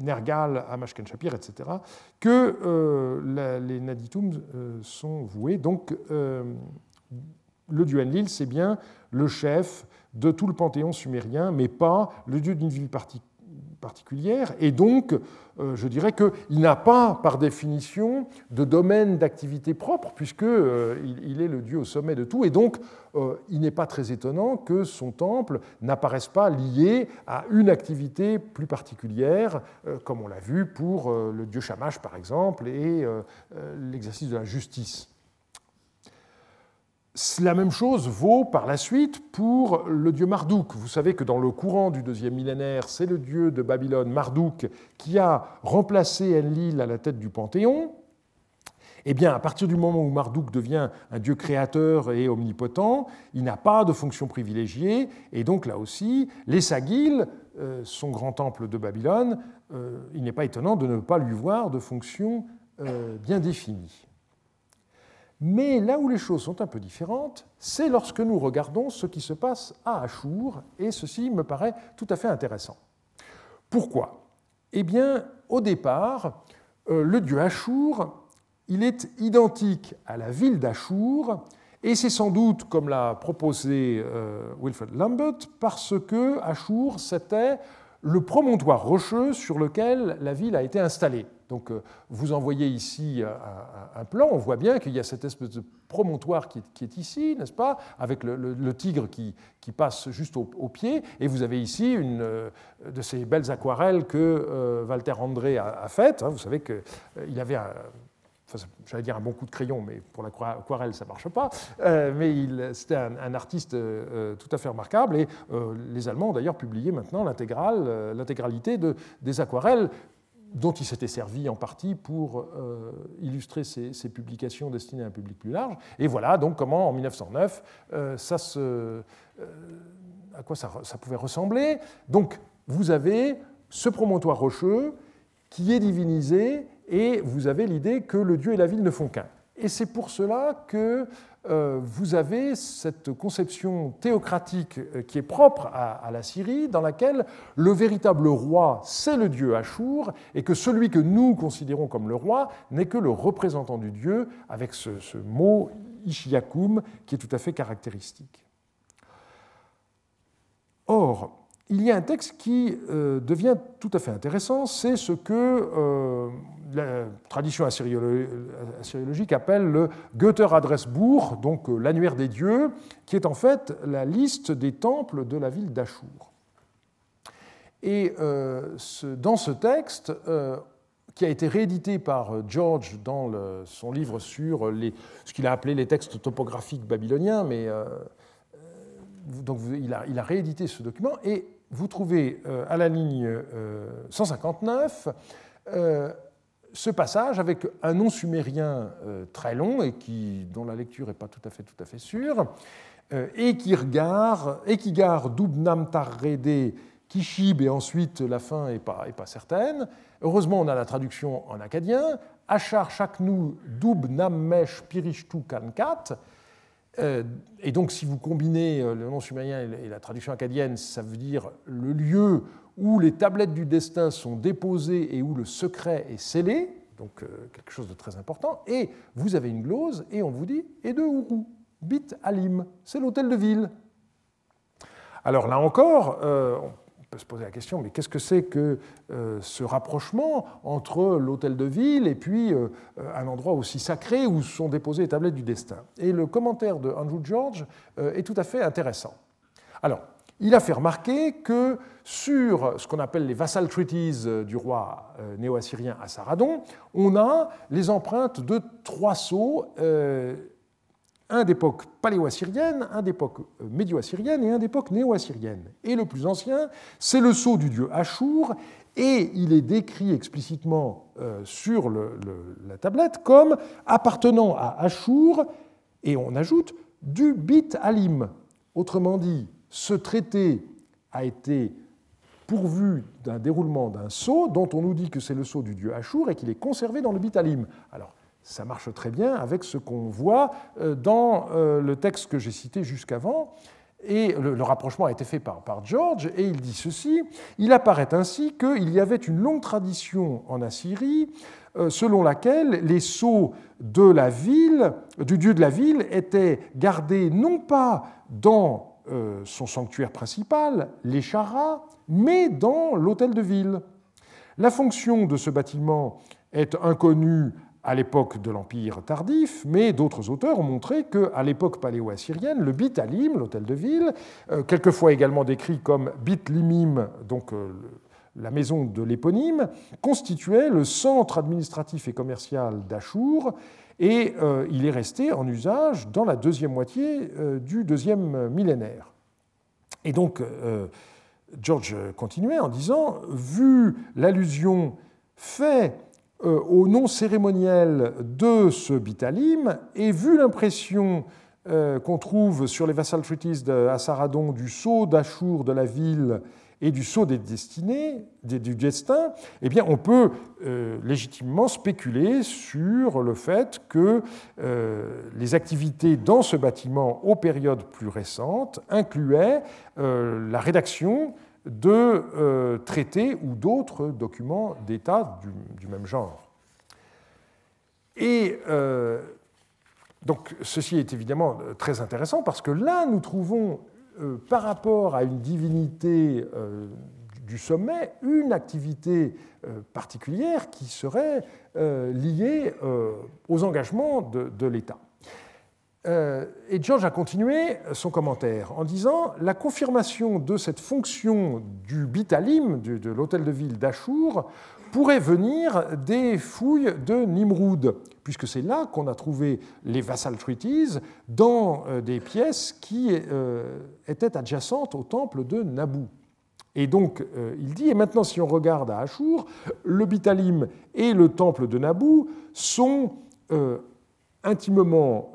[SPEAKER 2] Nergal à Mashken Shapir, etc., que les Naditum sont voués. Donc, le dieu Enlil, c'est bien le chef de tout le panthéon sumérien, mais pas le dieu d'une ville particulière particulière, et donc euh, je dirais qu'il n'a pas, par définition, de domaine d'activité propre, puisqu'il euh, est le Dieu au sommet de tout, et donc euh, il n'est pas très étonnant que son temple n'apparaisse pas lié à une activité plus particulière, comme on l'a vu pour le Dieu Shamash, par exemple, et l'exercice de la justice. La même chose vaut par la suite pour le dieu Marduk. Vous savez que dans le courant du deuxième millénaire, c'est le dieu de Babylone, Marduk, qui a remplacé Enlil à la tête du Panthéon. Eh bien, à partir du moment où Marduk devient un dieu créateur et omnipotent, il n'a pas de fonction privilégiée, et donc là aussi, les Sagil, euh, son grand temple de Babylone, euh, il n'est pas étonnant de ne pas lui voir de fonction euh, bien définie. Mais là où les choses sont un peu différentes, c'est lorsque nous regardons ce qui se passe à Achour, et ceci me paraît tout à fait intéressant. Pourquoi? Eh bien, au départ, euh, le dieu Achour, il est identique à la ville d'Achour, et c'est sans doute, comme l'a proposé euh, Wilfred Lambert, parce que Achour, c'était le promontoire rocheux sur lequel la ville a été installée. Donc euh, vous envoyez ici un, plan, on voit bien qu'il y a cette espèce de promontoire qui est, ici, n'est-ce pas, avec le, tigre qui, passe juste au, pied, et vous avez ici une euh, de ces belles aquarelles que euh, Walter André a, faites. Hein. vous savez qu'il avait un, j'allais dire un bon coup de crayon, mais pour l'aquarelle, ça ne marche pas. mais c'était un, artiste tout à fait remarquable. Et les Allemands ont d'ailleurs publié maintenant l'intégralité de, des aquarelles dont il s'était servi en partie pour euh, illustrer ses, publications destinées à un public plus large. Et voilà donc comment, en 1909, euh, ça se, euh, à quoi ça, pouvait ressembler. Donc, vous avez ce promontoire rocheux qui est divinisé et vous avez l'idée que le dieu et la ville ne font qu'un. Et c'est pour cela que vous avez cette conception théocratique euh, qui est propre à, la Syrie, dans laquelle le véritable roi, c'est le dieu Ashur, et que celui que nous considérons comme le roi n'est que le représentant du dieu, avec ce, mot Ishiakum qui est tout à fait caractéristique. Or, il y a un texte qui euh, devient tout à fait intéressant, c'est ce que la tradition assyriologique appelle le Götter Adressbuch, donc euh, l'annuaire des dieux, qui est en fait la liste des temples de la ville d'Achour. Et euh, dans ce texte, euh, qui a été réédité par George dans son livre sur ce qu'il a appelé les textes topographiques babyloniens, mais donc il a, il a, réédité ce document, et vous trouvez à la ligne 159 ce passage avec un nom sumérien euh, très long et qui, dont la lecture n'est pas tout à fait, sûre, euh, et qui regarde, et qui garde Dubnam Tarrede Kishib, et ensuite la fin n'est pas, certaine. Heureusement, on a la traduction en acadien. Achar Shaknu Dub Mesh Pirishtu Kankat. Euh, et donc, si vous combinez le nom sumérien et la traduction acadienne, ça veut dire le lieu où les tablettes du destin sont déposées et où le secret est scellé, donc euh, quelque chose de très important, et vous avez une glose et on vous dit et de Ourou, Bit Alim, c'est l'hôtel de ville. Alors là encore, euh, peut se poser la question, mais qu'est-ce que c'est que euh, ce rapprochement entre l'hôtel de ville et puis un endroit aussi sacré où sont déposées les tablettes du destin? Et le commentaire de Andrew George est tout à fait intéressant. Alors, il a fait remarquer que sur ce qu'on appelle les vassal treaties du roi euh, néo-assyrien Assaradon, on a les empreintes de trois sceaux, euh, un d'époque paléo-assyrienne, un d'époque euh, médio-assyrienne et un d'époque néo-assyrienne. Et le plus ancien, c'est le sceau du dieu Ashur, et il est décrit explicitement sur la tablette comme appartenant à Ashur, et on ajoute du Bit Alim. Autrement dit, ce traité a été pourvu d'un déroulement d'un sceau dont on nous dit que c'est le sceau du dieu Ashur et qu'il est conservé dans le Bitalim. Alors, ça marche très bien avec ce qu'on voit euh, dans euh, le texte que j'ai cité jusqu'avant. Et le, rapprochement a été fait par, George, et il dit ceci Il apparaît ainsi qu'il y avait une longue tradition en Assyrie euh, selon laquelle les sceaux de la ville, du dieu de la ville, étaient gardés non pas dans son sanctuaire principal, l'Échara, mais dans l'hôtel de ville. La fonction de ce bâtiment est inconnue à l'époque de l'Empire tardif, mais d'autres auteurs ont montré qu'à l'époque paléo-assyrienne, le Bitalim, l'hôtel de ville, euh, quelquefois également décrit comme Bitlimim, donc euh, la maison de l'éponyme, constituait le centre administratif et commercial d'Achour et euh, il est resté en usage dans la deuxième moitié du deuxième millénaire. Et donc, George continuait en disant, vu l'allusion faite au nom cérémoniel de ce Bitalim, et vu l'impression qu'on trouve sur les vassal treaties d'Assaradon du sceau d'Achour de la ville et du saut des destinées, du destin, eh on peut euh, légitimement spéculer sur le fait que euh, les activités dans ce bâtiment aux périodes plus récentes incluaient euh, la rédaction de traités ou d'autres documents d'État du, même genre. Et donc, ceci est évidemment très intéressant parce que là, nous trouvons euh, par rapport à une divinité euh, du sommet, une activité euh, particulière qui serait liée aux engagements de, l'État. Et George a continué son commentaire en disant La confirmation de cette fonction du Bitalim, de l'hôtel de ville d'Achour, pourrait venir des fouilles de Nimrud, puisque c'est là qu'on a trouvé les vassal treaties dans euh, des pièces qui euh, étaient adjacentes au temple de Nabu. Et donc, euh, il dit, et maintenant si on regarde à Achour, le Bitalim et le temple de Nabu sont intimement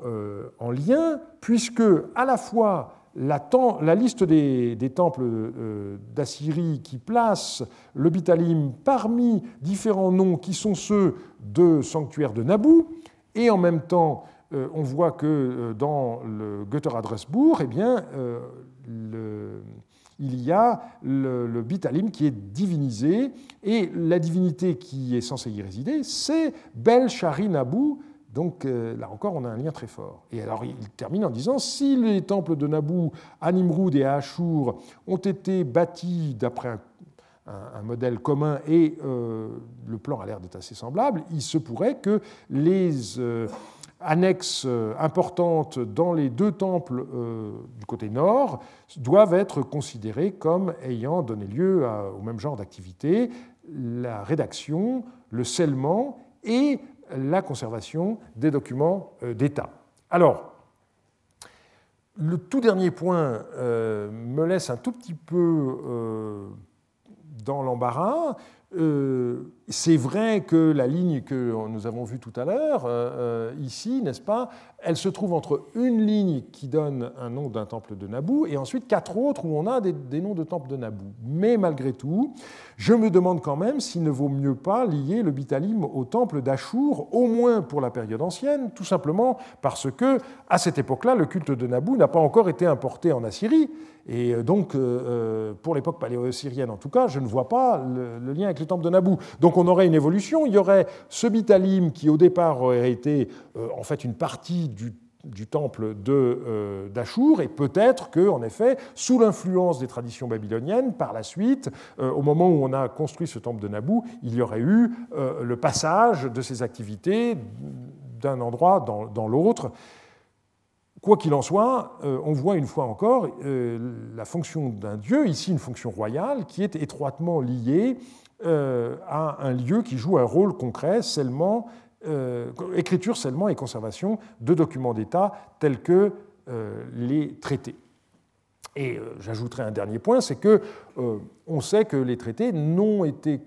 [SPEAKER 2] en lien, puisque à la fois la, liste des, temples euh, d'Assyrie qui place le Bitalim parmi différents noms qui sont ceux de sanctuaires de Naboo, et en même temps, euh, on voit que euh, dans le Götteradressbuch, eh bien, il y a le, Bitalim qui est divinisé, et la divinité qui est censée y résider, c'est Bel Shari Naboo, donc euh, là encore, on a un lien très fort. Et alors il termine en disant si les temples de Naboo, à Nimrud et à Ashur ont été bâtis d'après un, modèle commun et euh, le plan a l'air d'être assez semblable, il se pourrait que les euh, annexes importantes dans les deux temples du côté nord doivent être considérées comme ayant donné lieu au même genre d'activité, la rédaction, le scellement et la conservation des documents euh, d'État. Alors, le tout dernier point euh, me laisse un tout petit peu euh, dans l'embarras. c'est vrai que la ligne que nous avons vue tout à l'heure, ici, n'est-ce pas, elle se trouve entre une ligne qui donne un nom d'un temple de Naboo et ensuite quatre autres où on a des, noms de temples de Naboo. Mais malgré tout, je me demande quand même s'il ne vaut mieux pas lier le Bitalim au temple d'Achour, au moins pour la période ancienne, tout simplement parce que à cette époque-là, le culte de Naboo n'a pas encore été importé en Assyrie. Et donc, euh, euh, pour l'époque paléo-syrienne en tout cas, je ne vois pas le, lien avec le temple de Naboo. Donc on aurait une évolution. Il y aurait ce Bitalim qui au départ aurait été euh, en fait une partie du, temple euh, d'Achour, et peut-être que, en effet, sous l'influence des traditions babyloniennes, par la suite, euh, au moment où on a construit ce temple de Naboo, il y aurait eu euh, le passage de ces activités d'un endroit dans, l'autre. Quoi qu'il en soit, on voit une fois encore la fonction d'un dieu, ici une fonction royale, qui est étroitement liée à un lieu qui joue un rôle concret, seulement euh, écriture seulement et conservation de documents d'État tels que euh, les traités. Et euh, j'ajouterai un dernier point, c'est que on sait que les traités n'ont été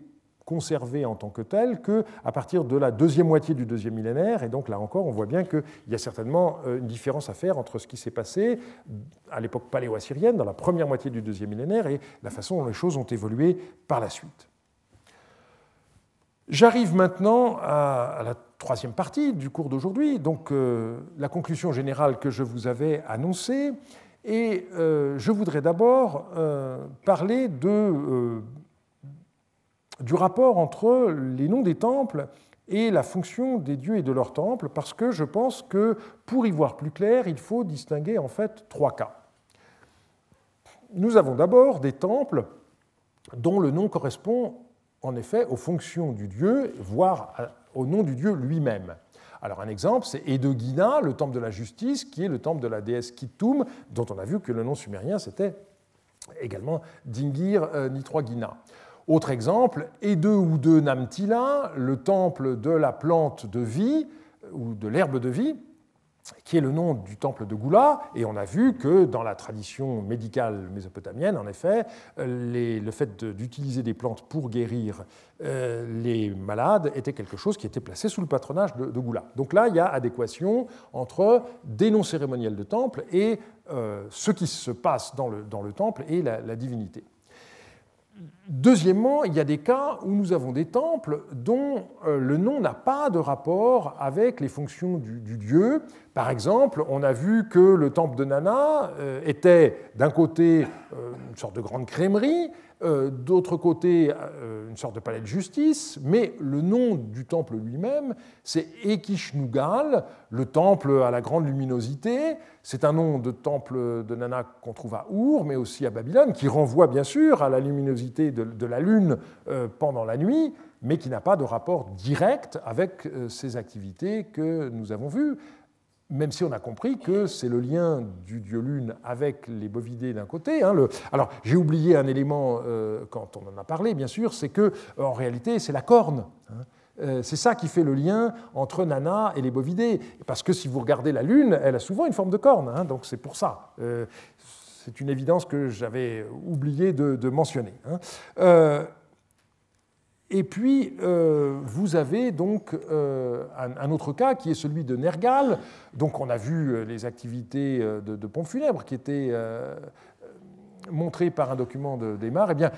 [SPEAKER 2] conservés en tant que tels qu'à partir de la deuxième moitié du deuxième millénaire. Et donc là encore, on voit bien qu'il y a certainement une différence à faire entre ce qui s'est passé à l'époque paléo-assyrienne, dans la première moitié du deuxième millénaire, et la façon dont les choses ont évolué par la suite. J'arrive maintenant à, la troisième partie du cours d'aujourd'hui, donc euh, la conclusion générale que je vous avais annoncée. Et euh, je voudrais d'abord euh, parler du rapport entre les noms des temples et la fonction des dieux et de leurs temples, parce que je pense que pour y voir plus clair, il faut distinguer en fait trois cas. Nous avons d'abord des temples dont le nom correspond en effet aux fonctions du dieu, voire au nom du dieu lui-même. Alors un exemple, c'est Edogina, le temple de la justice, qui est le temple de la déesse Kittum, dont on a vu que le nom sumérien c'était également Dingir euh, Nitroagina. Autre exemple, Ede ou de Namtila, le temple de la plante de vie ou de l'herbe de vie, qui est le nom du temple de Goula, et on a vu que dans la tradition médicale mésopotamienne, en effet, le fait d'utiliser des plantes pour guérir euh, les malades était quelque chose qui était placé sous le patronage de, Goula. Donc là, il y a adéquation entre des noms cérémoniels de temple et euh, ce qui se passe dans le temple et la divinité. Deuxièmement, il y a des cas où nous avons des temples dont euh, le nom n'a pas de rapport avec les fonctions du, dieu. Par exemple, on a vu que le temple de Nana euh, était d'un côté euh, une sorte de grande crèmerie, euh, d'autre côté euh, une sorte de palais de justice, mais le nom du temple lui-même, c'est Ekishnugal, le temple à la grande luminosité. C'est un nom de temple de Nanak qu'on trouve à Our, mais aussi à Babylone, qui renvoie bien sûr à la luminosité de, la lune euh, pendant la nuit, mais qui n'a pas de rapport direct avec ces activités que nous avons vues même si on a compris que c'est le lien du dieu lune avec les bovidés d'un côté. Hein, alors j'ai oublié un élément euh, quand on en a parlé, bien sûr, c'est que en réalité c'est la corne. Hein. Euh, c'est ça qui fait le lien entre Nana et les bovidés. Parce que si vous regardez la lune, elle a souvent une forme de corne, hein, donc c'est pour ça. Euh, c'est une évidence que j'avais oublié de, mentionner. Et puis, vous avez donc un, autre cas qui est celui de Nergal. Donc, on a vu les activités de, de pompes funèbres qui étaient montrées par un document d'Emar. Eh bien,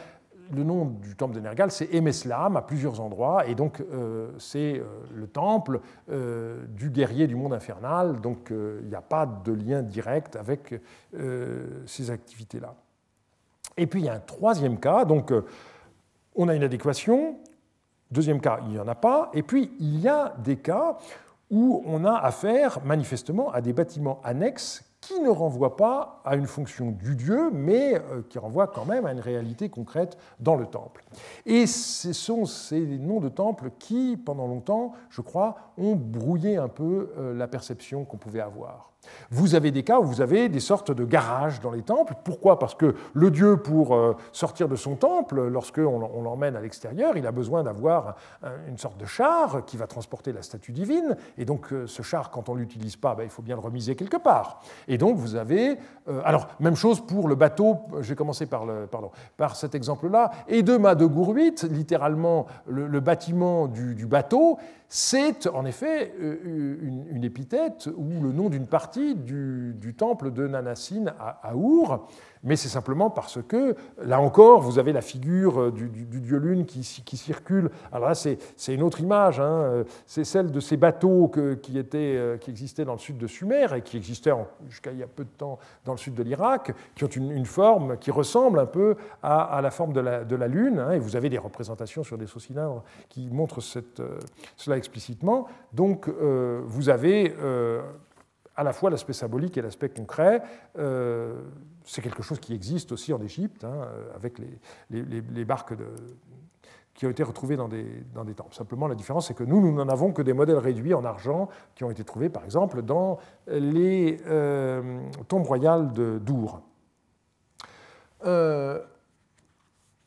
[SPEAKER 2] le nom du temple de Nergal, c'est Emeslam à plusieurs endroits, et donc euh, c'est euh, le temple euh, du guerrier du monde infernal, donc il n'y a pas de lien direct avec ces activités-là. Et puis il y a un troisième cas, donc on a une adéquation, deuxième cas, il n'y en a pas, et puis il y a des cas où on a affaire manifestement à des bâtiments annexes qui ne renvoie pas à une fonction du Dieu, mais euh, qui renvoie quand même à une réalité concrète dans le temple. Et ce sont ces noms de temples qui, pendant longtemps, je crois, ont brouillé un peu euh, la perception qu'on pouvait avoir. Vous avez des cas où vous avez des sortes de garages dans les temples. Pourquoi? Parce que le dieu, pour euh, sortir de son temple, lorsqu'on l'emmène à l'extérieur, il a besoin d'avoir une sorte de char qui va transporter la statue divine. Et donc euh, ce char, quand on ne l'utilise pas, ben, il faut bien le remiser quelque part. Et donc vous avez... Euh, alors, même chose pour le bateau, j'ai commencé par, pardon, par cet exemple-là. Et de de Gouruit, littéralement le, bâtiment du bateau, c'est en effet une, épithète ou le nom d'une partie du, temple de Nanassine à, Our mais c'est simplement parce que, là encore, vous avez la figure euh, du, dieu lune qui, circule. Alors là, c'est une autre image, hein. euh, c'est celle de ces bateaux qui, étaient, euh, qui existaient dans le sud de Sumer et qui existaient jusqu'à il y a peu de temps dans le sud de l'Irak, qui ont une, forme qui ressemble un peu à, la forme de la, de la lune, hein. et vous avez des représentations sur des sauts cylindres qui montrent cette, cela explicitement. Donc, vous avez à la fois l'aspect symbolique et l'aspect concret c'est quelque chose qui existe aussi en Égypte, hein, avec les, barques qui ont été retrouvées dans des, dans des temples. Simplement, la différence, c'est que nous, nous n'en avons que des modèles réduits en argent qui ont été trouvés, par exemple, dans les euh, tombes royales de Dour. Euh,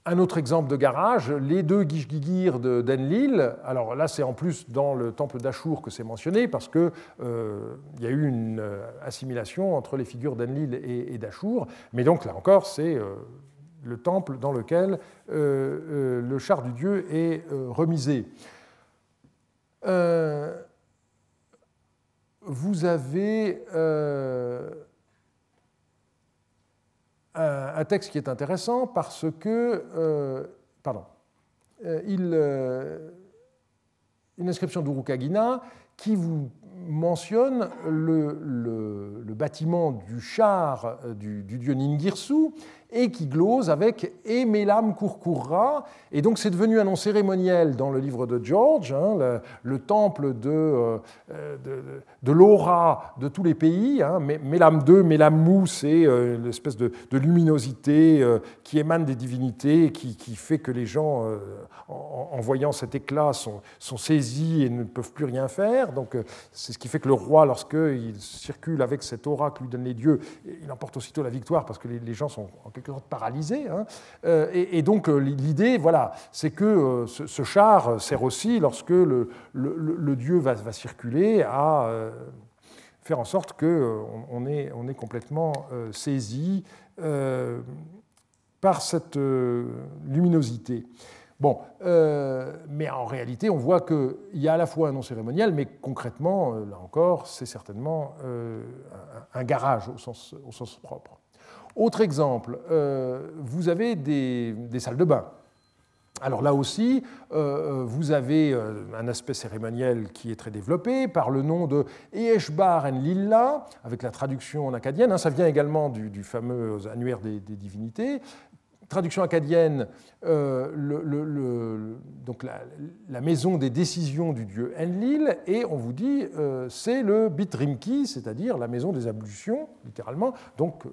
[SPEAKER 2] un autre exemple de garage, les deux Gishgigir d'Enlil. Alors là, c'est en plus dans le temple d'Achour que c'est mentionné, parce qu'il euh, y a eu une euh, assimilation entre les figures d'Enlil et, d'Achour. Mais donc là encore, c'est euh, le temple dans lequel le char du dieu est remisé. vous avez un, texte qui est intéressant parce que, euh, pardon, euh, il, euh, une inscription d'Urukagina qui vous mentionne le, le, bâtiment du char du, du dieu Ningirsu et qui glose avec Emelam Kurkurra. Et donc c'est devenu un nom cérémoniel dans le livre de George, hein, le, temple de, euh, de, de l'aura de tous les pays. Hein. Melam 2, Melam Mou, c'est euh, l'espèce de, luminosité euh, qui émane des divinités, qui, qui fait que les gens, en, voyant cet éclat, sont, saisis et ne peuvent plus rien faire. Donc c'est ce qui fait que le roi, lorsqu'il circule avec cette aura que lui donnent les dieux, il emporte aussitôt la victoire parce que les, gens sont en paralysé. Hein. Euh, et, donc euh, l'idée, voilà, c'est que euh, ce, char sert aussi, lorsque le, dieu va, circuler, à faire en sorte qu'on on est, complètement saisi par cette luminosité. Bon, mais en réalité, on voit qu'il y a à la fois un nom cérémonial, mais concrètement, là encore, c'est certainement un, garage au sens propre. Autre exemple, euh, vous avez des, salles de bain. Alors là aussi, euh, euh, vous avez un aspect cérémoniel qui est très développé par le nom de Eeshbar en Lilla, avec la traduction en acadienne. Hein, ça vient également du, fameux annuaire des, divinités. Traduction acadienne, donc la, maison des décisions du dieu Enlil, et on vous dit c'est le Bitrimki, c'est-à-dire la maison des ablutions, littéralement. Donc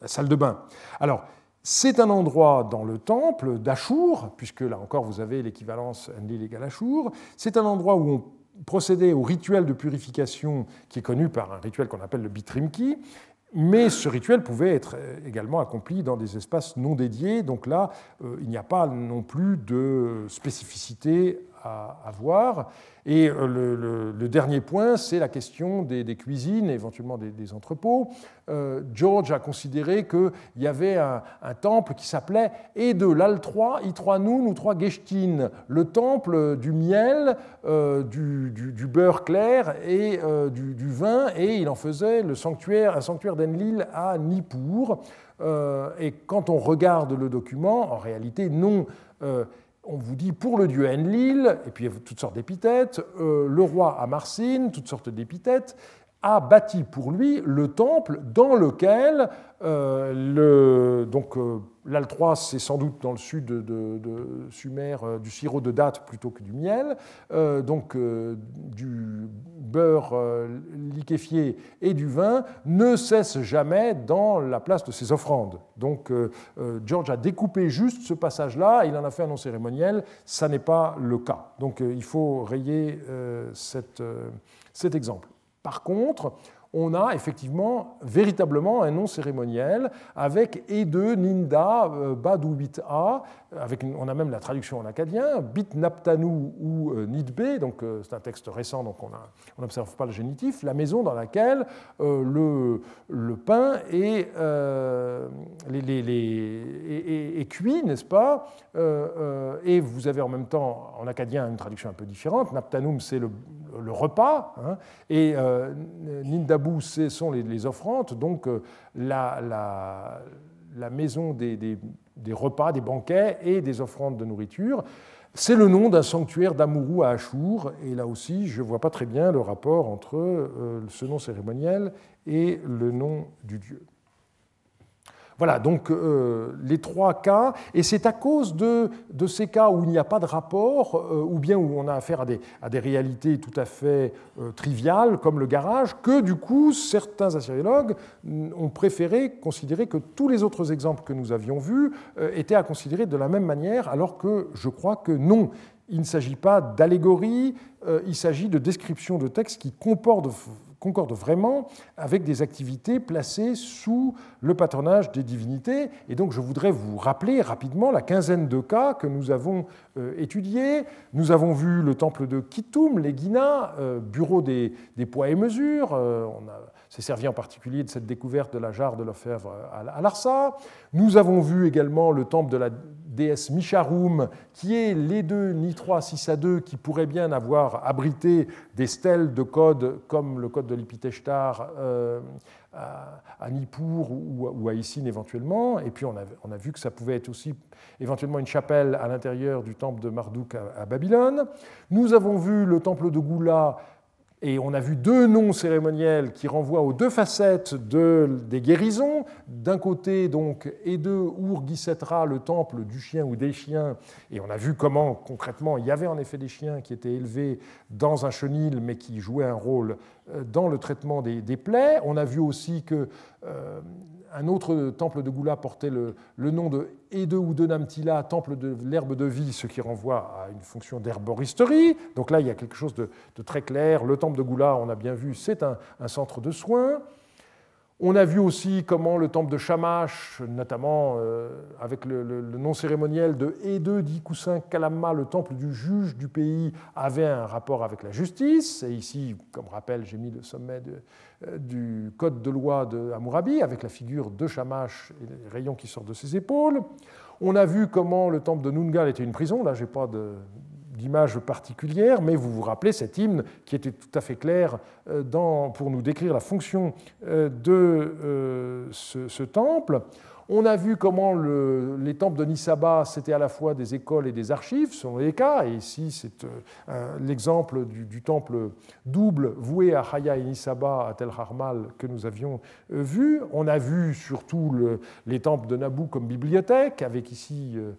[SPEAKER 2] la salle de bain. Alors, c'est un endroit dans le temple d'Achour, puisque là encore vous avez l'équivalence Enlil égale Achour. C'est un endroit où on procédait au rituel de purification qui est connu par un rituel qu'on appelle le Bitrimki, mais ce rituel pouvait être également accompli dans des espaces non dédiés, donc là, euh, il n'y a pas non plus de spécificité à, voir. Et euh, le, dernier point, c'est la question des, cuisines, éventuellement des, entrepôts. Euh, George a considéré qu'il y avait un, temple qui s'appelait et de l'Al-3, I3 Nun ou 3 Geshtin, le temple du miel, du, beurre clair et du, vin, et il en faisait le sanctuaire, un sanctuaire d'Enlil à Nippur. et quand on regarde le document, en réalité, non on vous dit pour le dieu Enlil, et puis toutes sortes d'épithètes, euh, le roi Amarsin, toutes sortes d'épithètes, a bâti pour lui le temple dans lequel euh, le, donc euh, l'Al3 c'est sans doute dans le sud de, Sumer du sirop de date plutôt que du miel, donc du beurre liquéfié et du vin ne cesse jamais dans la place de ses offrandes. Donc George a découpé juste ce passage-là, il en a fait un nom cérémoniel, ça n'est pas le cas. Donc il faut rayer cet exemple. Par contre, on a effectivement véritablement un nom cérémoniel avec Ede, Ninda, euh, Badubita, avec on a même la traduction en acadien, Bit Naptanu ou euh, Nidbe, donc euh, c'est un texte récent, donc on n'observe pas le génitif, la maison dans laquelle le, pain est, cuit, n'est-ce pas? Et vous avez en même temps en acadien une traduction un peu différente, Naptanum c'est le, repas, hein, et Nindabu ce sont les, offrandes, donc la, la, maison des des repas, des banquets et des offrandes de nourriture. C'est le nom d'un sanctuaire d'Amourou à Achour, et là aussi, je ne vois pas très bien le rapport entre euh, ce nom cérémoniel et le nom du dieu. Voilà, donc euh, les trois cas, et c'est à cause de, ces cas où il n'y a pas de rapport, euh, ou bien où on a affaire à des, à des réalités tout à fait euh, triviales, comme le garage, que du coup certains assyriologues ont préféré considérer que tous les autres exemples que nous avions vus étaient à considérer de la même manière, alors que je crois que non. Il ne s'agit pas d'allégorie, il s'agit de descriptions de textes qui comportent concorde vraiment avec des activités placées sous le patronage des divinités. Et donc je voudrais vous rappeler rapidement la quinzaine de cas que nous avons euh, étudiés. Nous avons vu le temple de Kitoum, les Guinas, euh, bureau des, poids et mesures. Euh, on s'est servi en particulier de cette découverte de la jarre de l'orfèvre à Larsa. Nous avons vu également le temple de la déesse Misharum, qui est les deux Ni3 6 à 2, qui pourraient bien avoir abrité des stèles de code comme le code de l'Ipiteshtar euh, à, Nippur ou, à Issine éventuellement. Et puis on a, on a, vu que ça pouvait être aussi éventuellement une chapelle à l'intérieur du temple de Marduk à, à Babylone. Nous avons vu le temple de Goula et on a vu deux noms cérémoniels qui renvoient aux deux facettes des guérisons. D'un côté, donc, et de Ur-Gisetra, le temple du chien ou des chiens. Et on a vu comment, concrètement, il y avait en effet des chiens qui étaient élevés dans un chenil, mais qui jouaient un rôle euh, dans le traitement des, plaies. On a vu aussi que euh, un autre temple de Goula portait le, nom de Ede ou de Namtila, temple de l'herbe de vie, ce qui renvoie à une fonction d'herboristerie. Donc là, il y a quelque chose de, très clair. Le temple de Goula, on a bien vu, c'est un, centre de soins. On a vu aussi comment le temple de Shamash, notamment euh, avec le, nom cérémoniel de Ede d'Ikusin Kalama, le temple du juge du pays, avait un rapport avec la justice. Et ici, comme rappel, j'ai mis le sommet de, du code de loi de Hammurabi, avec la figure de Shamash et les rayons qui sortent de ses épaules. On a vu comment le temple de Nungal était une prison. Là, je n'ai pas d'image particulière, mais vous vous rappelez cet hymne qui était tout à fait clair euh, pour nous décrire la fonction euh, de ce temple. On a vu comment les temples de Nisaba, c'était à la fois des écoles et des archives, selon les cas. Et ici, c'est euh, l'exemple du, temple double voué à Haya et Nisaba, à Tel Harmal, que nous avions euh, vu. On a vu surtout les temples de Naboo comme bibliothèque, avec ici euh,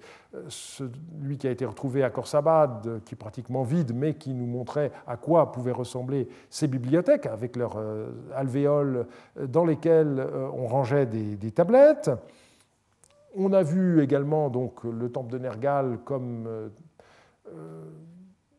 [SPEAKER 2] celui qui a été retrouvé à Khorsabad, qui est pratiquement vide, mais qui nous montrait à quoi pouvaient ressembler ces bibliothèques, avec leurs alvéoles dans lesquelles on rangeait des tablettes. On a vu également donc, le temple de Nergal comme euh, euh,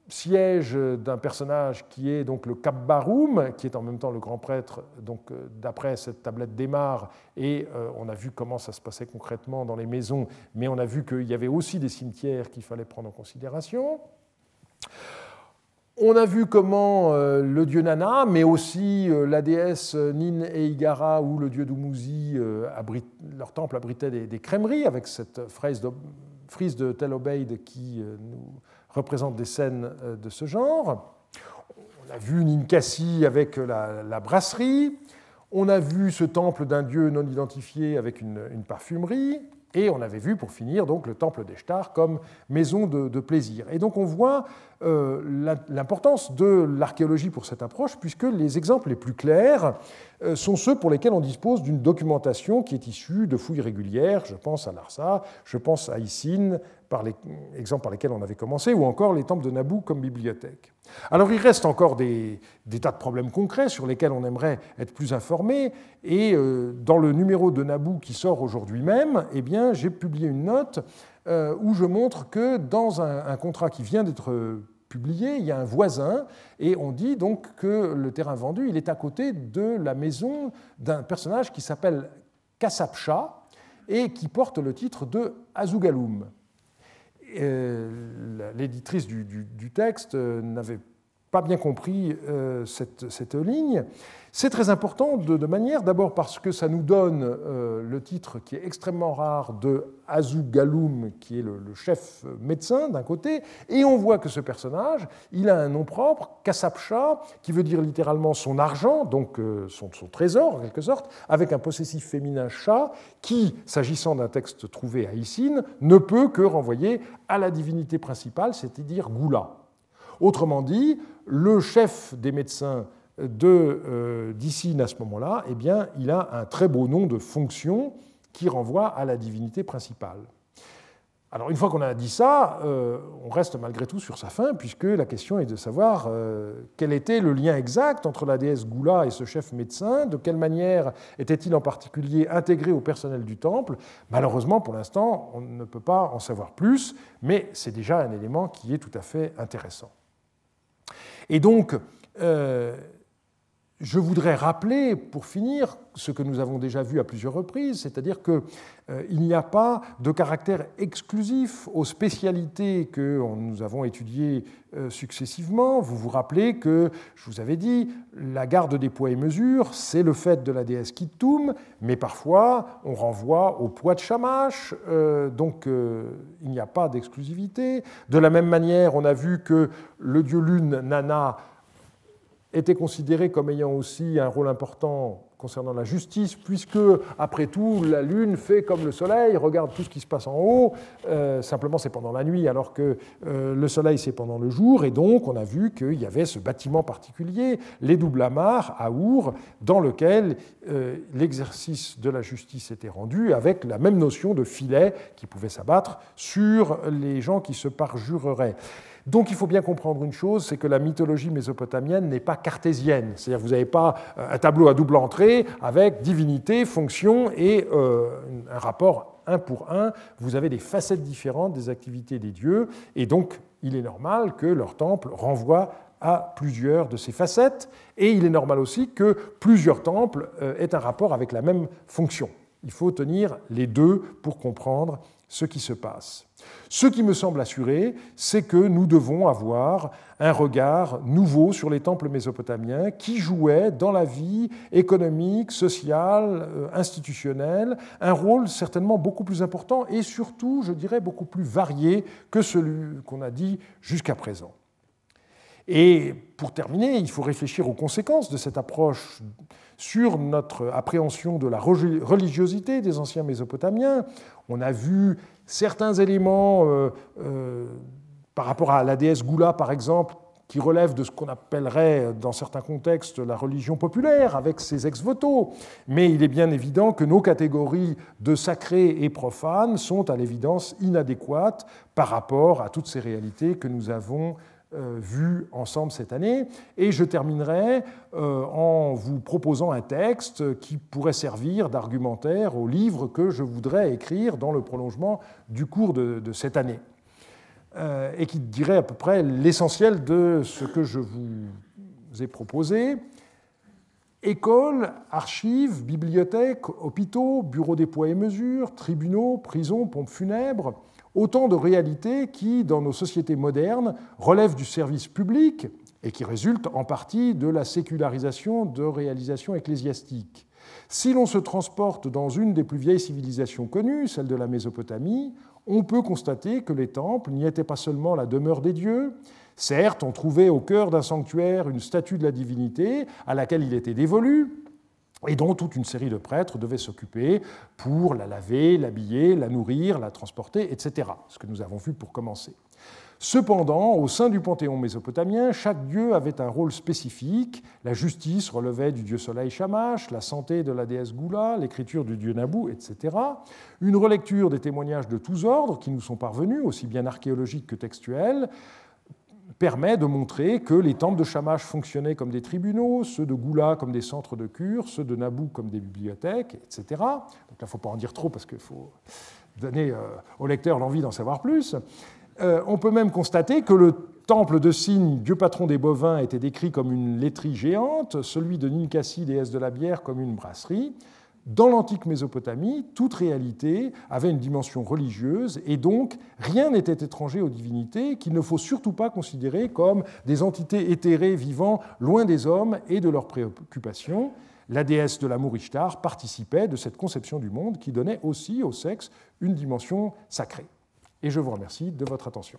[SPEAKER 2] siège d'un personnage qui est donc le Kabbarum, qui est en même temps le grand prêtre, donc euh, d'après cette tablette d'Emar, et on a vu comment ça se passait concrètement dans les maisons, mais on a vu qu'il y avait aussi des cimetières qu'il fallait prendre en considération. On a vu comment euh, le dieu Nana, mais aussi euh, la déesse Nin et ou le dieu Dumuzi, euh, leur temple abritait des, crèmeries avec cette frise de, frise de Tel Obeid qui nous représente des scènes de ce genre. On a vu Ninkasi avec la, brasserie. On a vu ce temple d'un dieu non identifié avec une parfumerie. Et on avait vu, pour finir, donc, le temple d'Eshtar comme maison de, plaisir. Et donc on voit euh, l'importance de l'archéologie pour cette approche, puisque les exemples les plus clairs sont ceux pour lesquels on dispose d'une documentation qui est issue de fouilles régulières. Je pense à Larsa, je pense à Issine, par les par lesquels on avait commencé, ou encore les temples de Naboo comme bibliothèque. Alors il reste encore des, tas de problèmes concrets sur lesquels on aimerait être plus informé, et euh, dans le numéro de Naboo qui sort aujourd'hui même, eh bien, j'ai publié une note euh, où je montre que dans un, contrat qui vient d'être publié, il y a un voisin, et on dit donc que le terrain vendu, il est à côté de la maison d'un personnage qui s'appelle Kassapcha, et qui porte le titre de Azugaloum. Euh, l'éditrice du, texte euh, n'avait pas bien compris euh, cette, ligne. C'est très important de, manière, d'abord parce que ça nous donne le titre qui est extrêmement rare de Azu Galoum, qui est le, chef médecin d'un côté, et on voit que ce personnage, il a un nom propre, Kassapcha, qui veut dire littéralement son argent, donc son, son, trésor en quelque sorte, avec un possessif féminin chat, qui, s'agissant d'un texte trouvé à Issine, ne peut que renvoyer à la divinité principale, c'est-à-dire Goula. Autrement dit, le chef des médecins euh, d'Issine à ce moment-là, eh bien, il a un très beau nom de fonction qui renvoie à la divinité principale. Alors une fois qu'on a dit ça, euh, on reste malgré tout sur sa fin, puisque la question est de savoir euh, quel était le lien exact entre la déesse Goula et ce chef médecin, de quelle manière était-il en particulier intégré au personnel du temple. Malheureusement, pour l'instant, on ne peut pas en savoir plus, mais c'est déjà un élément qui est tout à fait intéressant. Et donc, euh, je voudrais rappeler, pour finir, ce que nous avons déjà vu à plusieurs reprises, c'est-à-dire qu'il euh, n'y a pas de caractère exclusif aux spécialités que nous avons étudiées euh, successivement. Vous vous rappelez que, je vous avais dit, la garde des poids et mesures, c'est le fait de la déesse Kittum, mais parfois on renvoie au poids de Shamash, euh, donc il n'y a pas d'exclusivité. De la même manière, on a vu que le dieu lune, Nana, était considéré comme ayant aussi un rôle important concernant la justice, puisque, après tout, la Lune fait comme le Soleil, regarde tout ce qui se passe en haut, euh, simplement c'est pendant la nuit, alors que euh, le Soleil c'est pendant le jour, et donc on a vu qu'il y avait ce bâtiment particulier, les doubles amarres à Our, dans lequel euh, l'exercice de la justice était rendu, avec la même notion de filet qui pouvait s'abattre sur les gens qui se parjureraient. Donc il faut bien comprendre une chose, c'est que la mythologie mésopotamienne n'est pas cartésienne. C'est-à-dire vous n'avez pas euh, un tableau à double entrée avec divinité, fonction et euh, un rapport un pour un. Vous avez des facettes différentes des activités des dieux, et donc il est normal que leur temple renvoie à plusieurs de ces facettes, et il est normal aussi que plusieurs temples euh, aient un rapport avec la même fonction. Il faut tenir les deux pour comprendre ce qui se passe. Ce qui me semble assuré, c'est que nous devons avoir un regard nouveau sur les temples mésopotamiens qui jouaient dans la vie économique, sociale, euh, institutionnelle, un rôle certainement beaucoup plus important et surtout, je dirais, beaucoup plus varié que celui qu'on a dit jusqu'à présent. Et pour terminer, il faut réfléchir aux conséquences de cette approche sur notre appréhension de la religiosité des anciens Mésopotamiens. On a vu certains éléments euh, euh, par rapport à la déesse Goula, par exemple, qui relèvent de ce qu'on appellerait dans certains contextes la religion populaire, avec ses ex-voto. Mais il est bien évident que nos catégories de sacré et profane sont à l'évidence inadéquates par rapport à toutes ces réalités que nous avons euh, vu ensemble cette année. Et je terminerai euh, en vous proposant un texte qui pourrait servir d'argumentaire au livre que je voudrais écrire dans le prolongement du cours de, cette année. Euh, et qui dirait à peu près l'essentiel de ce que je vous ai proposé. Écoles, archives, bibliothèques, hôpitaux, bureaux des poids et mesures, tribunaux, prisons, pompes funèbres, Autant de réalités qui, dans nos sociétés modernes, relèvent du service public et qui résultent en partie de la sécularisation de réalisations ecclésiastiques. Si l'on se transporte dans une des plus vieilles civilisations connues, celle de la Mésopotamie, on peut constater que les temples n'y étaient pas seulement la demeure des dieux, certes on trouvait au cœur d'un sanctuaire une statue de la divinité à laquelle il était dévolu, et dont toute une série de prêtres devaient s'occuper pour la laver, l'habiller, la nourrir, la transporter, etc. Ce que nous avons vu pour commencer. Cependant, au sein du panthéon mésopotamien, chaque dieu avait un rôle spécifique. La justice relevait du dieu soleil Shamash, la santé de la déesse Gula, l'écriture du dieu Nabu, etc. Une relecture des témoignages de tous ordres qui nous sont parvenus, aussi bien archéologiques que textuels, permet de montrer que les temples de Shamash fonctionnaient comme des tribunaux, ceux de Goula comme des centres de cure, ceux de Nabou comme des bibliothèques, etc. Donc là, il ne faut pas en dire trop parce qu'il faut donner euh, au lecteur l'envie d'en savoir plus. Euh, on peut même constater que le temple de Cygne, dieu patron des bovins, était décrit comme une laiterie géante, celui de Ninkasi, déesse de la bière, comme une brasserie. Dans l'antique Mésopotamie, toute réalité avait une dimension religieuse et donc rien n'était étranger aux divinités qu'il ne faut surtout pas considérer comme des entités éthérées vivant loin des hommes et de leurs préoccupations. La déesse de l'amour Ishtar participait de cette conception du monde qui donnait aussi au sexe une dimension sacrée. Et je vous remercie de votre attention.